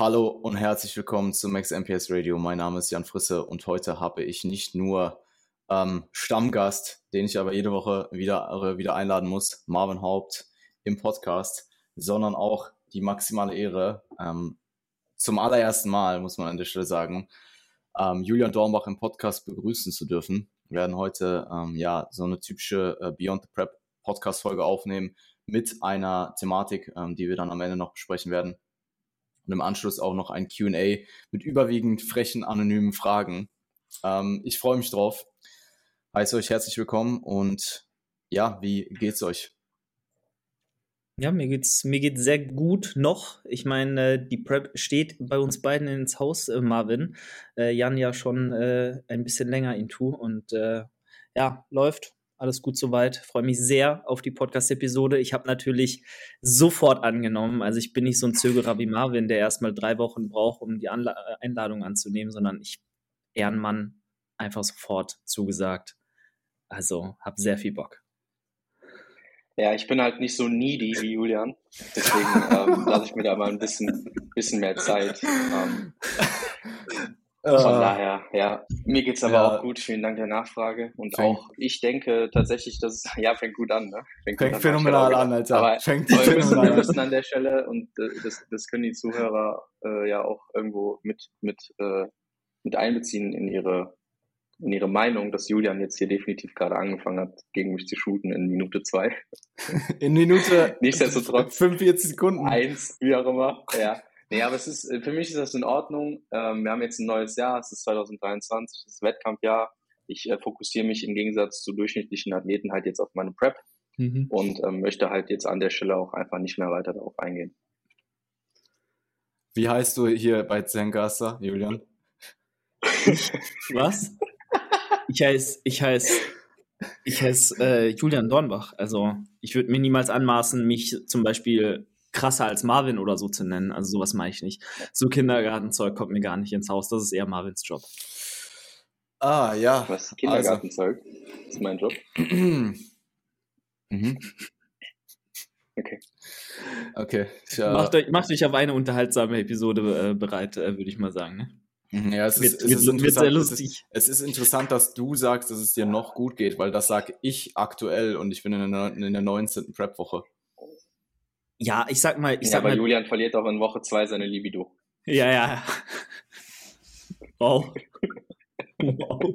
Hallo und herzlich willkommen zu Max MPS Radio. Mein Name ist Jan Frisse und heute habe ich nicht nur ähm, Stammgast, den ich aber jede Woche wieder, äh, wieder einladen muss, Marvin Haupt im Podcast, sondern auch die maximale Ehre, ähm, zum allerersten Mal, muss man an der Stelle sagen, ähm, Julian Dornbach im Podcast begrüßen zu dürfen. Wir werden heute ähm, ja so eine typische äh, Beyond the Prep Podcast-Folge aufnehmen mit einer Thematik, ähm, die wir dann am Ende noch besprechen werden und im Anschluss auch noch ein QA mit überwiegend frechen, anonymen Fragen. Ähm, ich freue mich drauf. Heiße euch herzlich willkommen und ja, wie geht's euch? Ja, mir geht's, mir geht's sehr gut noch. Ich meine, die Prep steht bei uns beiden ins Haus, äh, Marvin. Äh, Jan ja schon äh, ein bisschen länger into und äh, ja, läuft. Alles gut soweit. Freue mich sehr auf die Podcast-Episode. Ich habe natürlich sofort angenommen. Also ich bin nicht so ein Zögerer wie Marvin, der erstmal drei Wochen braucht, um die Anla äh, Einladung anzunehmen, sondern ich Ehrenmann einfach sofort zugesagt. Also habe sehr viel Bock. Ja, ich bin halt nicht so needy wie Julian. Deswegen ähm, lasse ich mir da mal ein bisschen, bisschen mehr Zeit. Ähm, von uh, daher, ja, mir geht's aber ja. auch gut. Vielen Dank der Nachfrage. Und fängt, auch ich denke tatsächlich, dass es, ja, fängt gut an, ne? Fängt, fängt an, phänomenal an, Alter. Aber, fängt aber wir, müssen, wir müssen an der Stelle, und äh, das, das können die Zuhörer äh, ja auch irgendwo mit, mit, äh, mit einbeziehen in ihre, in ihre Meinung, dass Julian jetzt hier definitiv gerade angefangen hat, gegen mich zu shooten in Minute zwei. in Minute Nichtsdestotrotz 45 Sekunden. Eins, wie auch immer, ja. Nee, aber es ist, äh, für mich ist das in Ordnung. Ähm, wir haben jetzt ein neues Jahr, es ist 2023, das ist Wettkampfjahr. Ich äh, fokussiere mich im Gegensatz zu durchschnittlichen Athleten halt jetzt auf meine Prep mhm. und ähm, möchte halt jetzt an der Stelle auch einfach nicht mehr weiter darauf eingehen. Wie heißt du hier bei Zengaster, Julian? Was? Ich heiße, ich heiße, ich heiße äh, Julian Dornbach. Also ich würde mir niemals anmaßen, mich zum Beispiel krasser als Marvin oder so zu nennen. Also sowas mache ich nicht. So Kindergartenzeug kommt mir gar nicht ins Haus. Das ist eher Marvins Job. Ah, ja. Was? Kindergartenzeug? Also. Das ist mein Job. mhm. Okay. Okay. Ja. Macht, euch, macht euch auf eine unterhaltsame Episode äh, bereit, äh, würde ich mal sagen. Ne? Mhm, ja, es ist, wird, es, ist wird sehr lustig. Es ist, es ist, interessant, dass du sagst, dass es dir noch gut geht, weil das sage ich aktuell und ich bin in der, in der 19. Prep-Woche. Ja, ich sag mal, ich ja, sag aber mal. Julian verliert auch in Woche zwei seine Libido. Ja, ja. Wow. wow.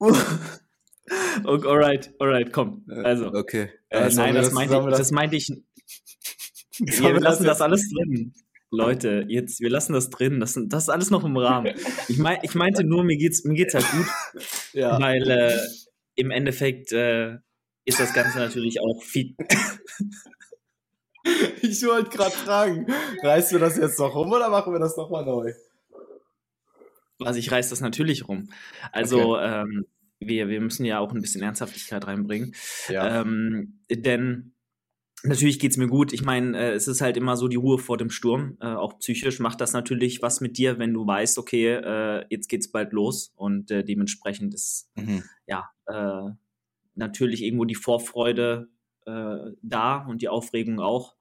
okay, alright, alright, komm. Äh, also. Okay. Äh, nein, das, das, meinte ich, das meinte ich. Wir lassen das alles drin. Leute, jetzt, wir lassen das drin. Das, das ist alles noch im Rahmen. Ich, mein, ich meinte nur, mir geht's, mir geht's halt gut. ja. Weil äh, im Endeffekt äh, ist das Ganze natürlich auch viel. ich wollte gerade fragen, reißt du das jetzt noch rum oder machen wir das nochmal neu? Also ich reiß das natürlich rum. Also okay. ähm, wir, wir müssen ja auch ein bisschen Ernsthaftigkeit reinbringen. Ja. Ähm, denn natürlich geht es mir gut. Ich meine, äh, es ist halt immer so die Ruhe vor dem Sturm. Äh, auch psychisch macht das natürlich was mit dir, wenn du weißt, okay, äh, jetzt geht's bald los und äh, dementsprechend ist mhm. ja äh, natürlich irgendwo die Vorfreude äh, da und die Aufregung auch.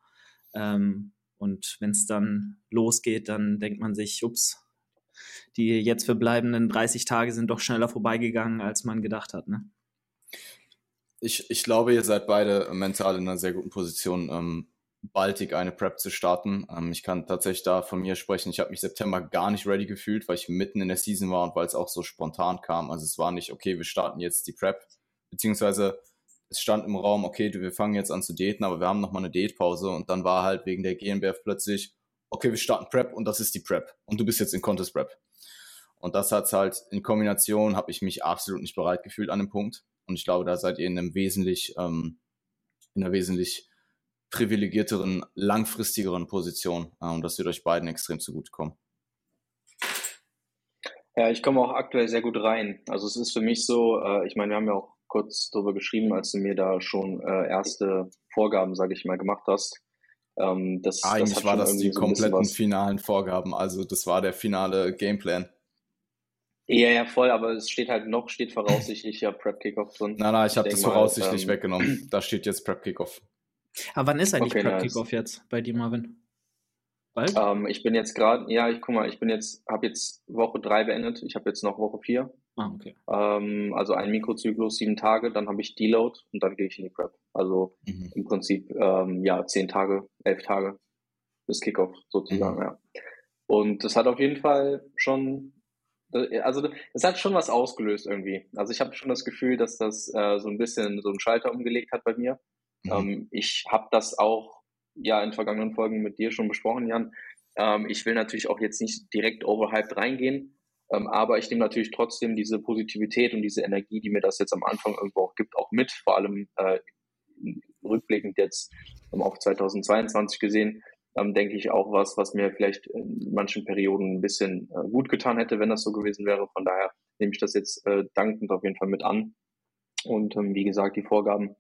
Ähm, und wenn es dann losgeht, dann denkt man sich, ups, die jetzt verbleibenden 30 Tage sind doch schneller vorbeigegangen, als man gedacht hat. Ne? Ich, ich glaube, ihr seid beide mental in einer sehr guten Position, ähm, baldig eine Prep zu starten. Ähm, ich kann tatsächlich da von mir sprechen. Ich habe mich September gar nicht ready gefühlt, weil ich mitten in der Season war und weil es auch so spontan kam. Also es war nicht, okay, wir starten jetzt die Prep, beziehungsweise es stand im Raum, okay, wir fangen jetzt an zu daten, aber wir haben nochmal eine Datepause und dann war halt wegen der GmbF plötzlich, okay, wir starten Prep und das ist die Prep und du bist jetzt in Contest Prep. Und das hat halt in Kombination, habe ich mich absolut nicht bereit gefühlt an dem Punkt. Und ich glaube, da seid ihr in einem wesentlich, ähm, in einer wesentlich privilegierteren, langfristigeren Position. Äh, und das wird euch beiden extrem zugutekommen. Ja, ich komme auch aktuell sehr gut rein. Also es ist für mich so, äh, ich meine, wir haben ja auch kurz darüber geschrieben, als du mir da schon äh, erste Vorgaben, sage ich mal, gemacht hast. Ähm, das, Eigentlich das war das die so kompletten finalen Vorgaben, also das war der finale Gameplan. Ja, ja, voll, aber es steht halt noch, steht voraussichtlich ja Prep Kickoff drin. Nein, nein, ich habe das voraussichtlich ähm, weggenommen. Da steht jetzt Prep Kickoff. Aber wann ist eigentlich okay, Prep Kickoff jetzt bei dir, Marvin? Bald? Ähm, ich bin jetzt gerade, ja, ich guck mal, ich bin jetzt, habe jetzt Woche drei beendet. Ich habe jetzt noch Woche vier. Ah, okay. Ähm, also ein Mikrozyklus, sieben Tage, dann habe ich Deload und dann gehe ich in die Prep. Also mhm. im Prinzip ähm, ja zehn Tage, elf Tage bis Kickoff sozusagen, mhm. ja. Und das hat auf jeden Fall schon, äh, also es hat schon was ausgelöst irgendwie. Also ich habe schon das Gefühl, dass das äh, so ein bisschen so einen Schalter umgelegt hat bei mir. Mhm. Ähm, ich habe das auch ja in vergangenen Folgen mit dir schon besprochen, Jan. Ähm, ich will natürlich auch jetzt nicht direkt overhyped reingehen, ähm, aber ich nehme natürlich trotzdem diese Positivität und diese Energie, die mir das jetzt am Anfang irgendwo auch gibt, auch mit, vor allem äh, rückblickend jetzt ähm, auf 2022 gesehen, ähm, denke ich auch was, was mir vielleicht in manchen Perioden ein bisschen äh, gut getan hätte, wenn das so gewesen wäre. Von daher nehme ich das jetzt äh, dankend auf jeden Fall mit an. Und ähm, wie gesagt, die Vorgaben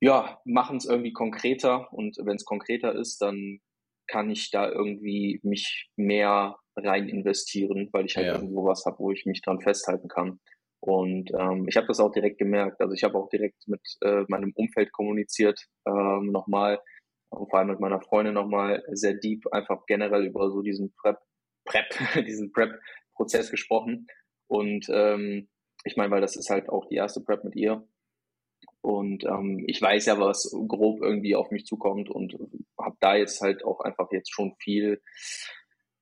ja, machen es irgendwie konkreter und wenn es konkreter ist, dann kann ich da irgendwie mich mehr rein investieren, weil ich halt ja. irgendwo was habe, wo ich mich dran festhalten kann. Und ähm, ich habe das auch direkt gemerkt. Also ich habe auch direkt mit äh, meinem Umfeld kommuniziert, ähm, nochmal, und vor allem mit meiner Freundin nochmal sehr deep, einfach generell über so diesen Prep, Prep, diesen Prep-Prozess gesprochen. Und ähm, ich meine, weil das ist halt auch die erste Prep mit ihr. Und ähm, ich weiß ja, was grob irgendwie auf mich zukommt und habe da jetzt halt auch einfach jetzt schon viel,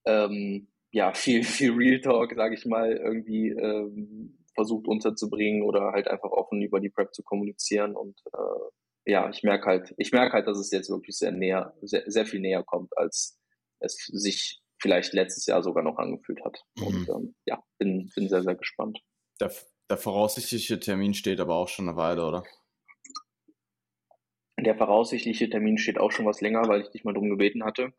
ähm, ja, viel, viel Real Talk, sage ich mal, irgendwie ähm, versucht unterzubringen oder halt einfach offen über die Prep zu kommunizieren. Und äh, ja, ich merke halt, ich merke halt, dass es jetzt wirklich sehr näher, sehr, sehr viel näher kommt, als es sich vielleicht letztes Jahr sogar noch angefühlt hat. Mhm. Und ähm, ja, bin, bin sehr, sehr gespannt. Der, der voraussichtliche Termin steht aber auch schon eine Weile, oder? Der voraussichtliche Termin steht auch schon was länger, weil ich dich mal drum gebeten hatte.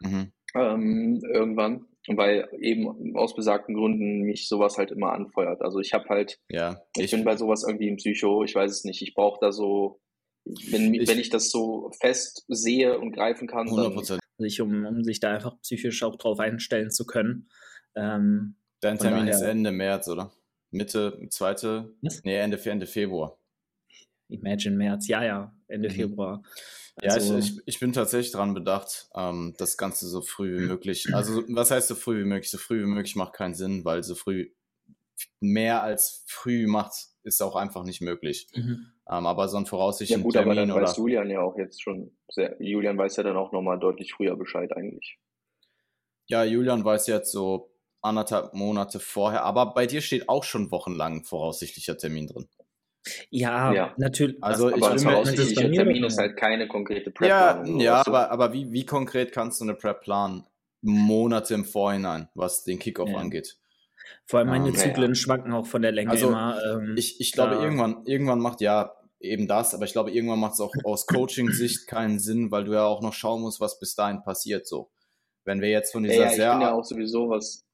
Mhm. Ähm, irgendwann, weil eben aus besagten Gründen mich sowas halt immer anfeuert. Also ich habe halt, ja, ich, ich, bin bei sowas irgendwie im Psycho, ich weiß es nicht, ich brauche da so, wenn ich, wenn ich das so fest sehe und greifen kann, 100%. dann sich, um, um sich da einfach psychisch auch drauf einstellen zu können. Ähm, Dein Termin daher, ist Ende März, oder? Mitte, zweite, Was? nee, Ende, Ende Februar. Imagine März, ja, ja, Ende mhm. Februar. Also, ja, ich, ich, ich, bin tatsächlich daran bedacht, ähm, das Ganze so früh wie möglich. Also, was heißt so früh wie möglich? So früh wie möglich macht keinen Sinn, weil so früh mehr als früh macht, ist auch einfach nicht möglich. Mhm. Ähm, aber so ein voraussichtlichen ja, gut, Termin aber dann oder weiß Julian ja auch jetzt schon sehr, Julian weiß ja dann auch nochmal deutlich früher Bescheid eigentlich. Ja, Julian weiß jetzt so anderthalb Monate vorher, aber bei dir steht auch schon wochenlang voraussichtlicher Termin drin. Ja, ja, natürlich. Also aber ich bin voraussichtlicher Termin ist halt keine konkrete Prep. Ja, ja aber, aber wie, wie konkret kannst du eine Prep planen? Monate im Vorhinein, was den Kickoff ja. angeht. Vor allem meine um, Zyklen ja. schwanken auch von der Länge also, immer. Ähm, ich, ich glaube, irgendwann, irgendwann macht ja eben das, aber ich glaube, irgendwann macht es auch aus Coaching-Sicht keinen Sinn, weil du ja auch noch schauen musst, was bis dahin passiert. So, wenn wir jetzt von dieser ja, ich sehr. Ich bin ja auch sowieso was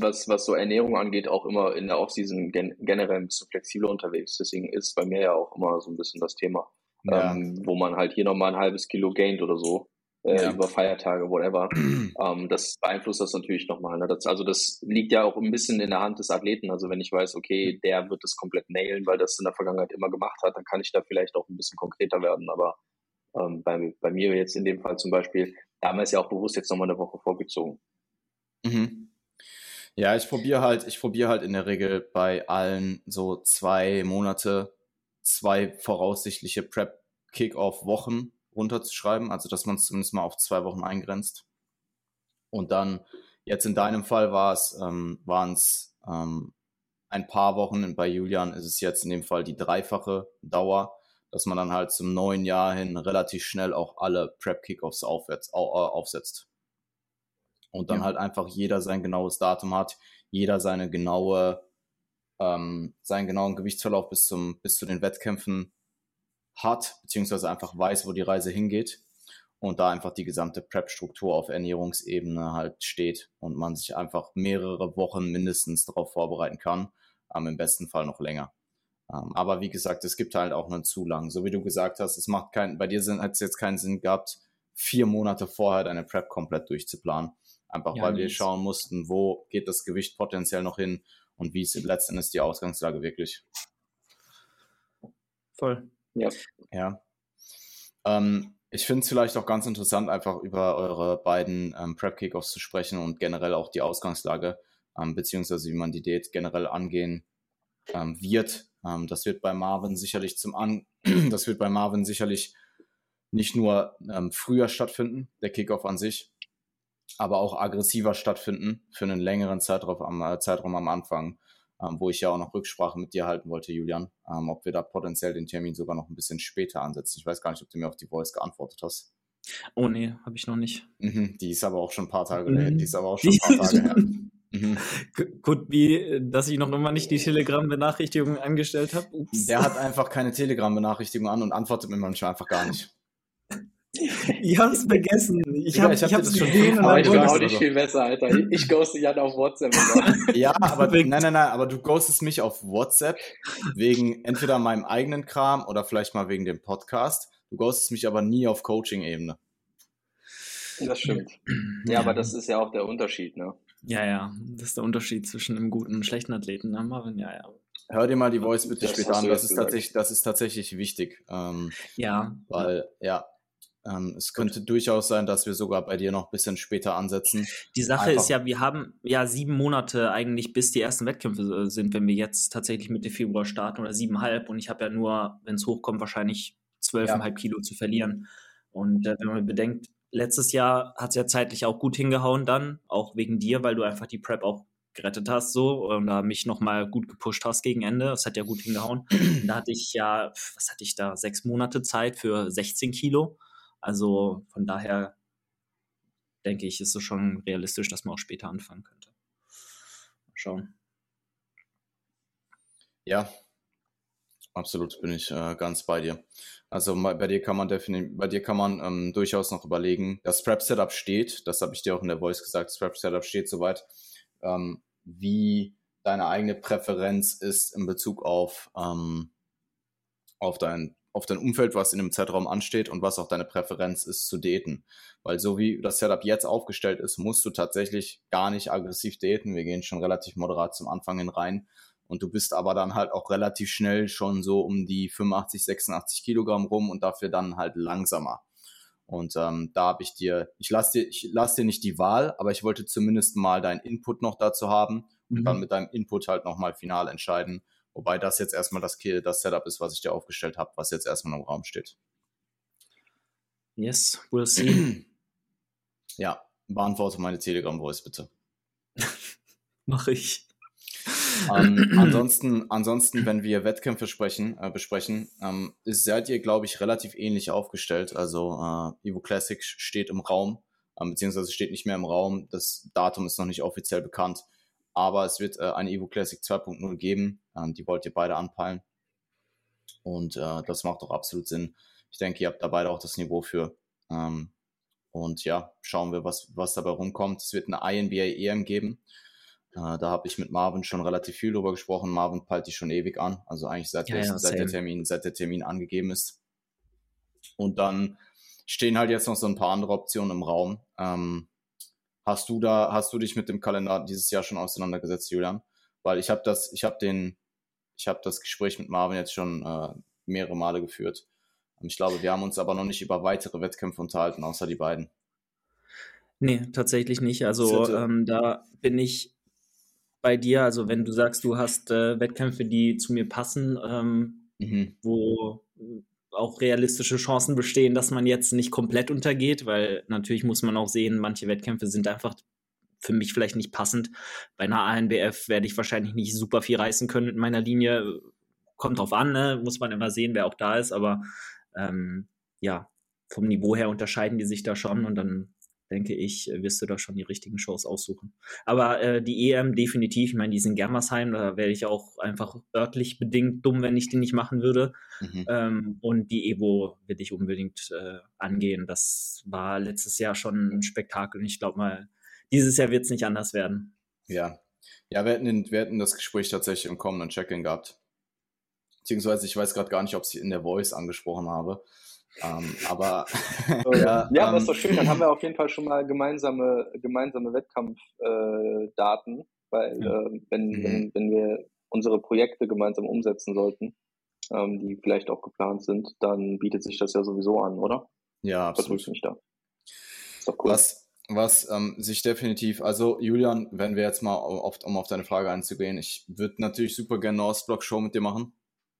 was, was so Ernährung angeht, auch immer in der Offseason gen generell ein bisschen flexibler unterwegs. Deswegen ist bei mir ja auch immer so ein bisschen das Thema, ja. ähm, wo man halt hier nochmal ein halbes Kilo gaint oder so. Äh, ja. über Feiertage, whatever. ähm, das beeinflusst das natürlich nochmal. Ne? Das, also das liegt ja auch ein bisschen in der Hand des Athleten. Also wenn ich weiß, okay, der wird das komplett nailen, weil das in der Vergangenheit immer gemacht hat, dann kann ich da vielleicht auch ein bisschen konkreter werden. Aber ähm, bei, bei mir jetzt in dem Fall zum Beispiel, da haben wir es ja auch bewusst jetzt nochmal eine Woche vorgezogen. Mhm. Ja, ich probiere halt, ich probiere halt in der Regel bei allen so zwei Monate, zwei voraussichtliche Prep-Kick-Off-Wochen runterzuschreiben, also dass man es zumindest mal auf zwei Wochen eingrenzt. Und dann, jetzt in deinem Fall war es, ähm, waren es ähm, ein paar Wochen, bei Julian ist es jetzt in dem Fall die dreifache Dauer, dass man dann halt zum neuen Jahr hin relativ schnell auch alle Prep-Kickoffs äh, aufsetzt und dann ja. halt einfach jeder sein genaues Datum hat, jeder seine genaue, ähm, seinen genauen Gewichtsverlauf bis zum, bis zu den Wettkämpfen hat, beziehungsweise einfach weiß, wo die Reise hingeht und da einfach die gesamte Prep-Struktur auf Ernährungsebene halt steht und man sich einfach mehrere Wochen mindestens darauf vorbereiten kann, ähm, im besten Fall noch länger. Ähm, aber wie gesagt, es gibt halt auch einen zu lang. So wie du gesagt hast, es macht keinen, bei dir hat es jetzt keinen Sinn gehabt, vier Monate vorher deine Prep komplett durchzuplanen. Einfach ja, weil wir schauen mussten, wo geht das Gewicht potenziell noch hin und wie ist letztendlich die Ausgangslage wirklich. Voll. Ja. Ja. Ähm, Ich finde es vielleicht auch ganz interessant, einfach über eure beiden ähm, Prep-Kickoffs zu sprechen und generell auch die Ausgangslage, ähm, beziehungsweise wie man die Date generell angehen ähm, wird. Ähm, das wird bei Marvin sicherlich zum An, das wird bei Marvin sicherlich nicht nur ähm, früher stattfinden, der Kickoff an sich, aber auch aggressiver stattfinden für einen längeren Zeitraum am, äh, Zeitraum am Anfang, ähm, wo ich ja auch noch Rücksprache mit dir halten wollte, Julian, ähm, ob wir da potenziell den Termin sogar noch ein bisschen später ansetzen. Ich weiß gar nicht, ob du mir auf die Voice geantwortet hast. Oh nee, habe ich noch nicht. Mhm, die ist aber auch schon ein paar Tage, mhm. die ist aber auch schon ein paar Tage her. Mhm. Gut, wie, dass ich noch immer nicht die Telegram-Benachrichtigung angestellt habe. Der hat einfach keine Telegram-Benachrichtigung an und antwortet mir manchmal einfach gar nicht. Ich hab's vergessen. Ich, hab, ich, hab ich hab's schon gesehen. Aber ich bin auch nicht viel besser, Alter. Ich ghoste Jan auf WhatsApp. ja, aber nein, nein, nein, aber du ghostest mich auf WhatsApp wegen entweder meinem eigenen Kram oder vielleicht mal wegen dem Podcast. Du ghostest mich aber nie auf Coaching-Ebene. Das stimmt. Ja, aber das ist ja auch der Unterschied, ne? Ja, ja. Das ist der Unterschied zwischen einem guten und schlechten Athleten, ne, Marvin? Ja, ja. Hör dir mal die Voice bitte das später an. Das ist, tatsächlich, das ist tatsächlich wichtig. Ähm, ja. Weil, ja, ähm, es könnte Gut. durchaus sein, dass wir sogar bei dir noch ein bisschen später ansetzen. Die Sache Einfach. ist ja, wir haben ja sieben Monate eigentlich, bis die ersten Wettkämpfe äh, sind, wenn wir jetzt tatsächlich Mitte Februar starten oder siebeneinhalb. Und ich habe ja nur, wenn es hochkommt, wahrscheinlich zwölfeinhalb ja. Kilo zu verlieren. Und äh, wenn man bedenkt, letztes Jahr hat es ja zeitlich auch gut hingehauen dann, auch wegen dir, weil du einfach die Prep auch gerettet hast so und da mich nochmal gut gepusht hast gegen Ende. Das hat ja gut hingehauen. da hatte ich ja, was hatte ich da, sechs Monate Zeit für 16 Kilo. Also von daher denke ich, ist es schon realistisch, dass man auch später anfangen könnte. Mal schauen. Ja, absolut bin ich äh, ganz bei dir. Also bei dir kann man definitiv, bei dir kann man ähm, durchaus noch überlegen. Das Strap Setup steht, das habe ich dir auch in der Voice gesagt. Strap Setup steht soweit, ähm, wie deine eigene Präferenz ist in Bezug auf ähm, auf dein auf dein Umfeld, was in dem Zeitraum ansteht und was auch deine Präferenz ist zu daten. Weil so wie das Setup jetzt aufgestellt ist, musst du tatsächlich gar nicht aggressiv daten. Wir gehen schon relativ moderat zum Anfang hin rein. Und du bist aber dann halt auch relativ schnell schon so um die 85, 86 Kilogramm rum und dafür dann halt langsamer. Und ähm, da habe ich dir, ich lasse dir, ich lass dir nicht die Wahl, aber ich wollte zumindest mal deinen Input noch dazu haben und mhm. dann mit deinem Input halt nochmal final entscheiden, Wobei das jetzt erstmal das, das Setup ist, was ich dir aufgestellt habe, was jetzt erstmal im Raum steht. Yes, we'll see. Ja, beantworte meine Telegram-Voice bitte. Mache ich. Ähm, ansonsten, ansonsten, wenn wir Wettkämpfe sprechen, äh, besprechen, ähm, seid ihr, glaube ich, relativ ähnlich aufgestellt. Also äh, Evo Classic steht im Raum, äh, beziehungsweise steht nicht mehr im Raum. Das Datum ist noch nicht offiziell bekannt. Aber es wird äh, eine Evo Classic 2.0 geben. Ähm, die wollt ihr beide anpeilen. Und äh, das macht doch absolut Sinn. Ich denke, ihr habt da beide auch das Niveau für. Ähm, und ja, schauen wir, was, was dabei rumkommt. Es wird eine INBA EM geben. Äh, da habe ich mit Marvin schon relativ viel drüber gesprochen. Marvin peilt die schon ewig an. Also eigentlich seit, ja, der, ja, seit, der, Termin, seit der Termin angegeben ist. Und dann stehen halt jetzt noch so ein paar andere Optionen im Raum. Ähm, Hast du da, hast du dich mit dem Kalender dieses Jahr schon auseinandergesetzt, Julian? Weil ich habe das, ich habe den, ich habe das Gespräch mit Marvin jetzt schon äh, mehrere Male geführt. Ich glaube, wir haben uns aber noch nicht über weitere Wettkämpfe unterhalten, außer die beiden. Nee, tatsächlich nicht. Also ähm, da bin ich bei dir. Also wenn du sagst, du hast äh, Wettkämpfe, die zu mir passen, ähm, mhm. wo auch realistische Chancen bestehen, dass man jetzt nicht komplett untergeht, weil natürlich muss man auch sehen, manche Wettkämpfe sind einfach für mich vielleicht nicht passend. Bei einer ANBF werde ich wahrscheinlich nicht super viel reißen können mit meiner Linie. Kommt drauf an, ne? muss man immer sehen, wer auch da ist, aber ähm, ja, vom Niveau her unterscheiden die sich da schon und dann denke ich, äh, wirst du da schon die richtigen Shows aussuchen. Aber äh, die EM definitiv, ich meine, die sind Germersheim, da wäre ich auch einfach örtlich bedingt dumm, wenn ich die nicht machen würde. Mhm. Ähm, und die Evo will ich unbedingt äh, angehen. Das war letztes Jahr schon ein Spektakel und ich glaube mal, dieses Jahr wird es nicht anders werden. Ja. Ja, wir hätten, wir hätten das Gespräch tatsächlich im kommenden Check-in gehabt. Beziehungsweise, ich weiß gerade gar nicht, ob ich in der Voice angesprochen habe. Ähm, aber ja, ja, aber ist ähm, doch schön. Dann haben wir auf jeden Fall schon mal gemeinsame, gemeinsame Wettkampfdaten, äh, weil äh, wenn, mhm. wenn, wenn wir unsere Projekte gemeinsam umsetzen sollten, ähm, die vielleicht auch geplant sind, dann bietet sich das ja sowieso an, oder? Ja, absolut. mich da. Ist doch cool. Was, was ähm, sich definitiv, also Julian, wenn wir jetzt mal, auf, um auf deine Frage einzugehen, ich würde natürlich super gerne eine Ostblock-Show mit dir machen.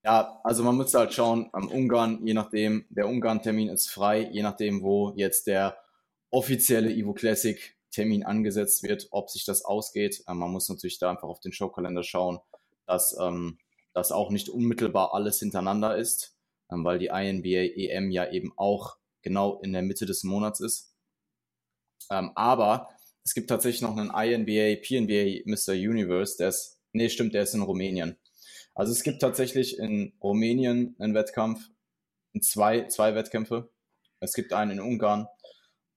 Ja, also man muss halt schauen, am Ungarn, je nachdem, der Ungarn-Termin ist frei, je nachdem, wo jetzt der offizielle Evo Classic Termin angesetzt wird, ob sich das ausgeht. Ähm, man muss natürlich da einfach auf den Showkalender schauen, dass ähm, das auch nicht unmittelbar alles hintereinander ist, ähm, weil die INBA EM ja eben auch genau in der Mitte des Monats ist. Ähm, aber es gibt tatsächlich noch einen INBA, PNBA Mr. Universe, der ist, nee, stimmt, der ist in Rumänien. Also es gibt tatsächlich in Rumänien einen Wettkampf, zwei, zwei Wettkämpfe. Es gibt einen in Ungarn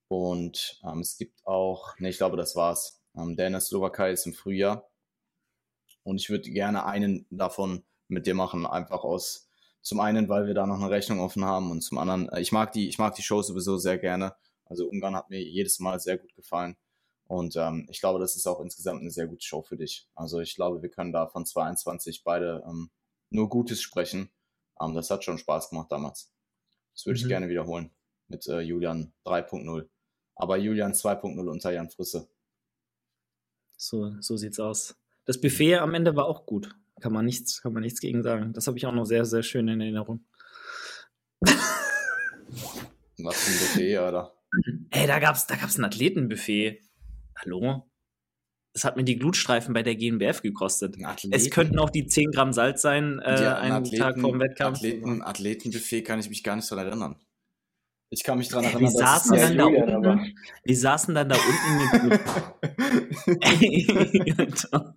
und ähm, es gibt auch, nee, ich glaube, das war's. Ähm, der in der Slowakei ist im Frühjahr. Und ich würde gerne einen davon mit dir machen, einfach aus, zum einen, weil wir da noch eine Rechnung offen haben und zum anderen, äh, ich mag die, ich mag die Show sowieso sehr gerne. Also Ungarn hat mir jedes Mal sehr gut gefallen. Und ähm, ich glaube, das ist auch insgesamt eine sehr gute Show für dich. Also ich glaube, wir können da von 22 beide ähm, nur Gutes sprechen. Ähm, das hat schon Spaß gemacht damals. Das würde mhm. ich gerne wiederholen mit äh, Julian 3.0. Aber Julian 2.0 unter Jan Frisse. So, so sieht's aus. Das Buffet am Ende war auch gut. Kann man nichts, kann man nichts gegen sagen. Das habe ich auch noch sehr, sehr schön in Erinnerung. Was für ein Buffet, oder? Ey, da gab's, da gab's ein Athletenbuffet. Hallo? Das hat mir die Glutstreifen bei der GNBF gekostet. Es könnten auch die 10 Gramm Salz sein, äh, ja, einen Athleten, Tag vorm Wettkampf. Athleten, Athletenbuffet kann ich mich gar nicht daran erinnern. Ich kann mich daran erinnern, wir saßen dann da Julian, unten. Aber. Wir saßen dann da unten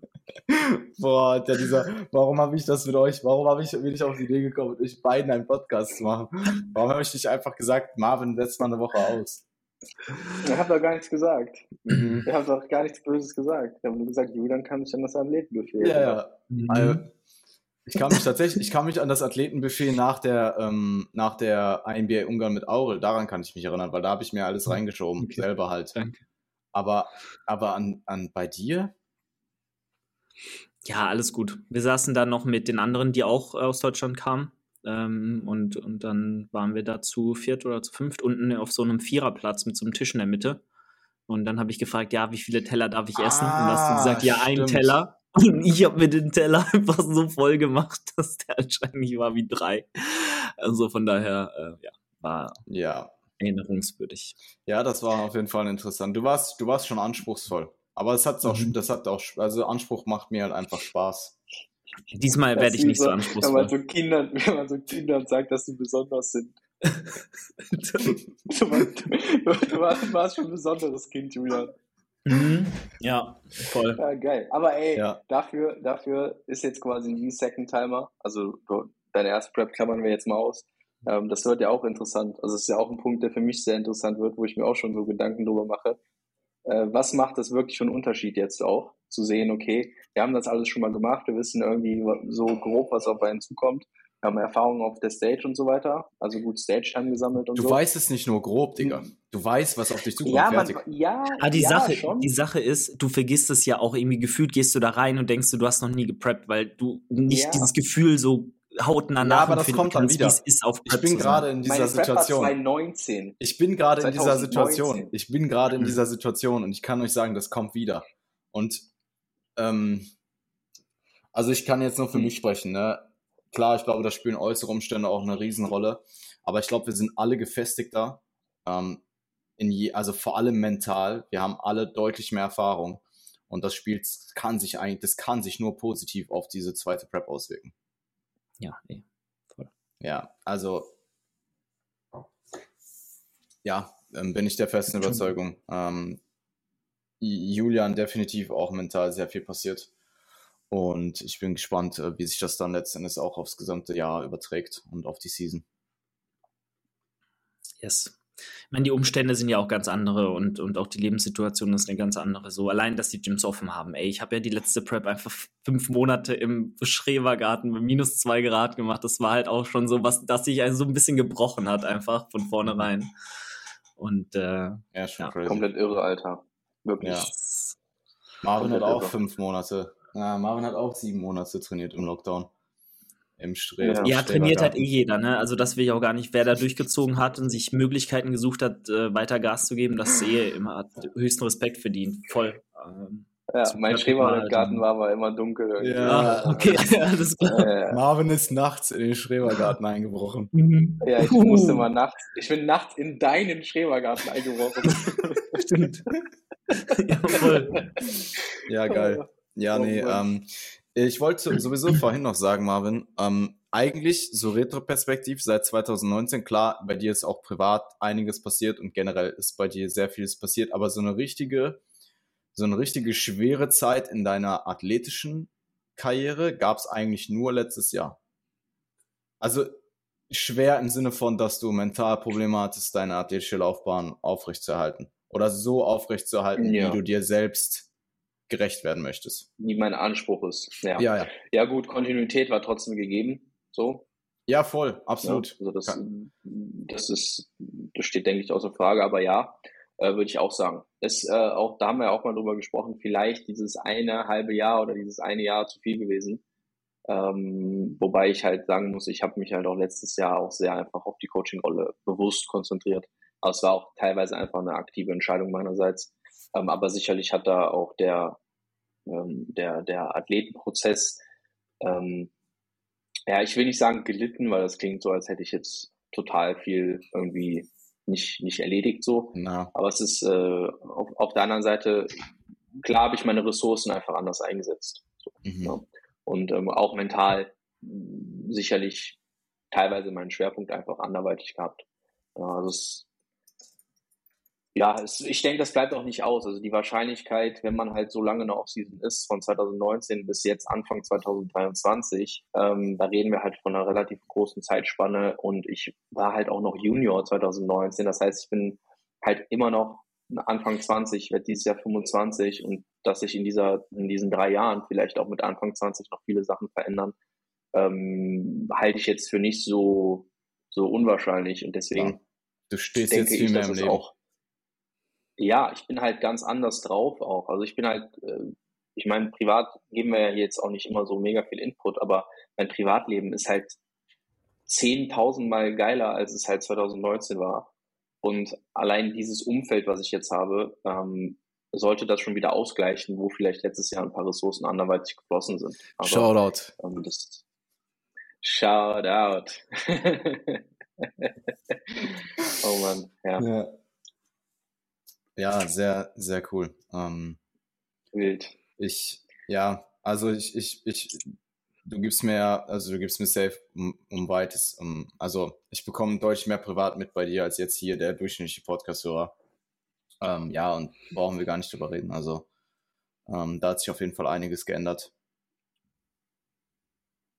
Boah, der dieser, warum habe ich das mit euch, warum habe ich, bin ich auf die Idee gekommen, mit euch beiden einen Podcast zu machen? Warum habe ich nicht einfach gesagt, Marvin, setz mal eine Woche aus? Ich habe doch gar nichts gesagt. Mhm. Ich habe doch gar nichts Böses gesagt. Ich habe nur gesagt, Julian kann sich an das Athletenbuffet. Ja, ja. Mhm. Also, ich kann mich tatsächlich, ich kann mich an das Athletenbuffet nach der, ähm, nach der INBA Ungarn mit Aurel, daran kann ich mich erinnern, weil da habe ich mir alles reingeschoben, okay. selber halt. Danke. Aber, aber an, an bei dir? Ja, alles gut. Wir saßen da noch mit den anderen, die auch aus Deutschland kamen. Ähm, und, und dann waren wir da zu viert oder zu fünft unten auf so einem Viererplatz mit so einem Tisch in der Mitte. Und dann habe ich gefragt, ja, wie viele Teller darf ich essen? Ah, und hast du gesagt, ja, ein Teller. Und ich habe mir den Teller einfach so voll gemacht, dass der anscheinend war wie drei. Also von daher, äh, ja, war ja. erinnerungswürdig. Ja, das war auf jeden Fall interessant. Du warst, du warst schon anspruchsvoll. Aber es hat auch, mhm. das hat auch, also Anspruch macht mir halt einfach Spaß. Diesmal werde ich nicht so, so anspruchsvoll. Wenn man so, Kindern, wenn man so Kindern sagt, dass sie besonders sind. du, du, du, warst schon ein besonderes Kind, Julian. Mhm. Ja, voll. Ja, geil. Aber ey, ja. dafür, dafür ist jetzt quasi wie Second Timer. Also deine erste Prep klammern wir jetzt mal aus. Ähm, das wird ja auch interessant. Also es ist ja auch ein Punkt, der für mich sehr interessant wird, wo ich mir auch schon so Gedanken drüber mache. Äh, was macht das wirklich für einen Unterschied jetzt auch? Zu sehen, okay, wir haben das alles schon mal gemacht, wir wissen irgendwie so grob, was auf einen zukommt haben Erfahrungen auf der Stage und so weiter, also gut Stage-Time gesammelt und du so. Du weißt es nicht nur grob, Digga. Du weißt, was auf dich zukommt. Ja, man, ja, Aber ah, die, ja, Sache, schon. die Sache ist, du vergisst es ja auch irgendwie gefühlt, gehst du da rein und denkst du, du hast noch nie gepreppt, weil du nicht ja. dieses Gefühl so hautnah ja, aber das kommt dann wieder. Ist auf ich bin gerade in dieser Meine Situation. 2019. Ich bin gerade in dieser Situation. Ich bin gerade in mhm. dieser Situation und ich kann euch sagen, das kommt wieder. Und ähm, also ich kann jetzt nur für mhm. mich sprechen. Ne? Klar, ich glaube, da spielen äußere Umstände auch eine Riesenrolle. Aber ich glaube, wir sind alle gefestigter. Ähm, je, also vor allem mental. Wir haben alle deutlich mehr Erfahrung. Und das Spiel kann sich eigentlich, das kann sich nur positiv auf diese zweite Prep auswirken. Ja, nee, voll. Ja, also ja, ähm, bin ich der festen Überzeugung. Ähm, Julian definitiv auch mental sehr viel passiert. Und ich bin gespannt, äh, wie sich das dann letztendlich auch aufs gesamte Jahr überträgt und auf die Season. Yes. Ich meine, die Umstände sind ja auch ganz andere und, und auch die Lebenssituation ist eine ganz andere. So allein, dass die Gyms offen haben. Ey, ich habe ja die letzte Prep einfach fünf Monate im Schrebergarten mit minus zwei Grad gemacht. Das war halt auch schon so was, dass sich also so ein bisschen gebrochen hat, einfach von vornherein. Und äh, ja, schon ja. komplett irre, Alter. Wirklich. Ja. Marvin hat auch irre. fünf Monate ja, Marvin hat auch sieben Monate trainiert im Lockdown. im Streben. Ja, ja trainiert halt eh jeder, ne? Also das will ich auch gar nicht. Wer da durchgezogen hat und sich Möglichkeiten gesucht hat, äh, weiter Gas zu geben, das sehe immer hat höchsten Respekt verdient. Voll. Ähm, ja, mein Schrebergarten war aber immer dunkel. Irgendwie. Ja, okay, alles klar. Marvin ist nachts in den Schrebergarten eingebrochen. Mhm. Ja, ich musste mal nachts, ich bin nachts in deinen Schrebergarten eingebrochen. Stimmt. ja. Ja, geil. Ja, nee, ähm, ich wollte sowieso vorhin noch sagen, Marvin, ähm, eigentlich so retroperspektiv seit 2019, klar, bei dir ist auch privat einiges passiert und generell ist bei dir sehr vieles passiert, aber so eine richtige, so eine richtige schwere Zeit in deiner athletischen Karriere gab es eigentlich nur letztes Jahr. Also schwer im Sinne von, dass du mental Probleme hattest, deine athletische Laufbahn aufrechtzuerhalten oder so aufrechtzuerhalten, ja. wie du dir selbst gerecht werden möchtest. Wie mein Anspruch ist. Ja. ja, ja. Ja, gut, Kontinuität war trotzdem gegeben. So. Ja, voll, absolut. Ja, also das, das ist, das steht, denke ich, außer Frage, aber ja, äh, würde ich auch sagen. Es, äh, auch, da haben wir auch mal drüber gesprochen, vielleicht dieses eine halbe Jahr oder dieses eine Jahr zu viel gewesen. Ähm, wobei ich halt sagen muss, ich habe mich halt auch letztes Jahr auch sehr einfach auf die Coaching-Rolle bewusst konzentriert. Aber es war auch teilweise einfach eine aktive Entscheidung meinerseits. Ähm, aber sicherlich hat da auch der, ähm, der, der Athletenprozess, ähm, ja, ich will nicht sagen gelitten, weil das klingt so, als hätte ich jetzt total viel irgendwie nicht, nicht erledigt so. Na. Aber es ist äh, auf, auf der anderen Seite, klar habe ich meine Ressourcen einfach anders eingesetzt. So, mhm. ja. Und ähm, auch mental sicherlich teilweise meinen Schwerpunkt einfach anderweitig gehabt. Ja, also es ja, es, ich denke, das bleibt auch nicht aus. Also die Wahrscheinlichkeit, wenn man halt so lange in der Offseason ist, von 2019 bis jetzt Anfang 2023, ähm, da reden wir halt von einer relativ großen Zeitspanne und ich war halt auch noch Junior 2019. Das heißt, ich bin halt immer noch Anfang 20, werde dieses Jahr 25 und dass sich in dieser, in diesen drei Jahren vielleicht auch mit Anfang 20 noch viele Sachen verändern, ähm, halte ich jetzt für nicht so, so unwahrscheinlich und deswegen. Ja. Du stehst jetzt viel ich, mehr im Leben. Auch, ja, ich bin halt ganz anders drauf auch. Also ich bin halt, äh, ich meine, privat geben wir ja jetzt auch nicht immer so mega viel Input, aber mein Privatleben ist halt 10.000 Mal geiler, als es halt 2019 war. Und allein dieses Umfeld, was ich jetzt habe, ähm, sollte das schon wieder ausgleichen, wo vielleicht letztes Jahr ein paar Ressourcen anderweitig geflossen sind. Aber, Shoutout. Ähm, das, Shoutout. oh Mann, ja. ja. Ja, sehr, sehr cool. Ähm, Wild. Ich, ja, also ich, ich, ich, du gibst mir, also du gibst mir safe um, um weites, um, also ich bekomme deutlich mehr privat mit bei dir als jetzt hier der durchschnittliche Podcast-Hörer. Ähm, ja, und brauchen wir gar nicht drüber reden. Also ähm, da hat sich auf jeden Fall einiges geändert.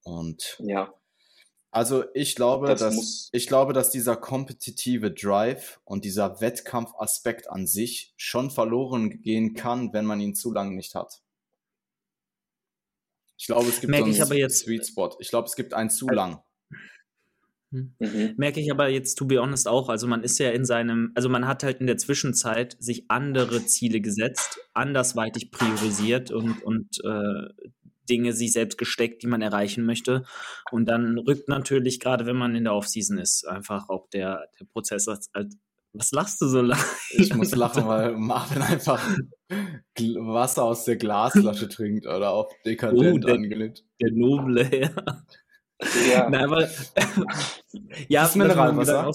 Und ja. Also ich glaube, das dass ich glaube, dass dieser kompetitive Drive und dieser Wettkampfaspekt an sich schon verloren gehen kann, wenn man ihn zu lange nicht hat. Ich glaube, es gibt Merke so einen ich jetzt, Sweet Spot. Ich glaube, es gibt einen zu lang. Hm. Mhm. Merke ich aber jetzt, to be honest, auch. Also man ist ja in seinem, also man hat halt in der Zwischenzeit sich andere Ziele gesetzt, andersweitig priorisiert und, und äh, Dinge sich selbst gesteckt, die man erreichen möchte. Und dann rückt natürlich, gerade wenn man in der Offseason ist, einfach auch der, der Prozess als, was lachst du so lange? Ich muss lachen, weil Marvin einfach Wasser aus der Glasflasche trinkt oder auf dekadent oh, der, angelehnt. Der noble Herr. Ja. Nein, aber ja, das ist Mineralwasser.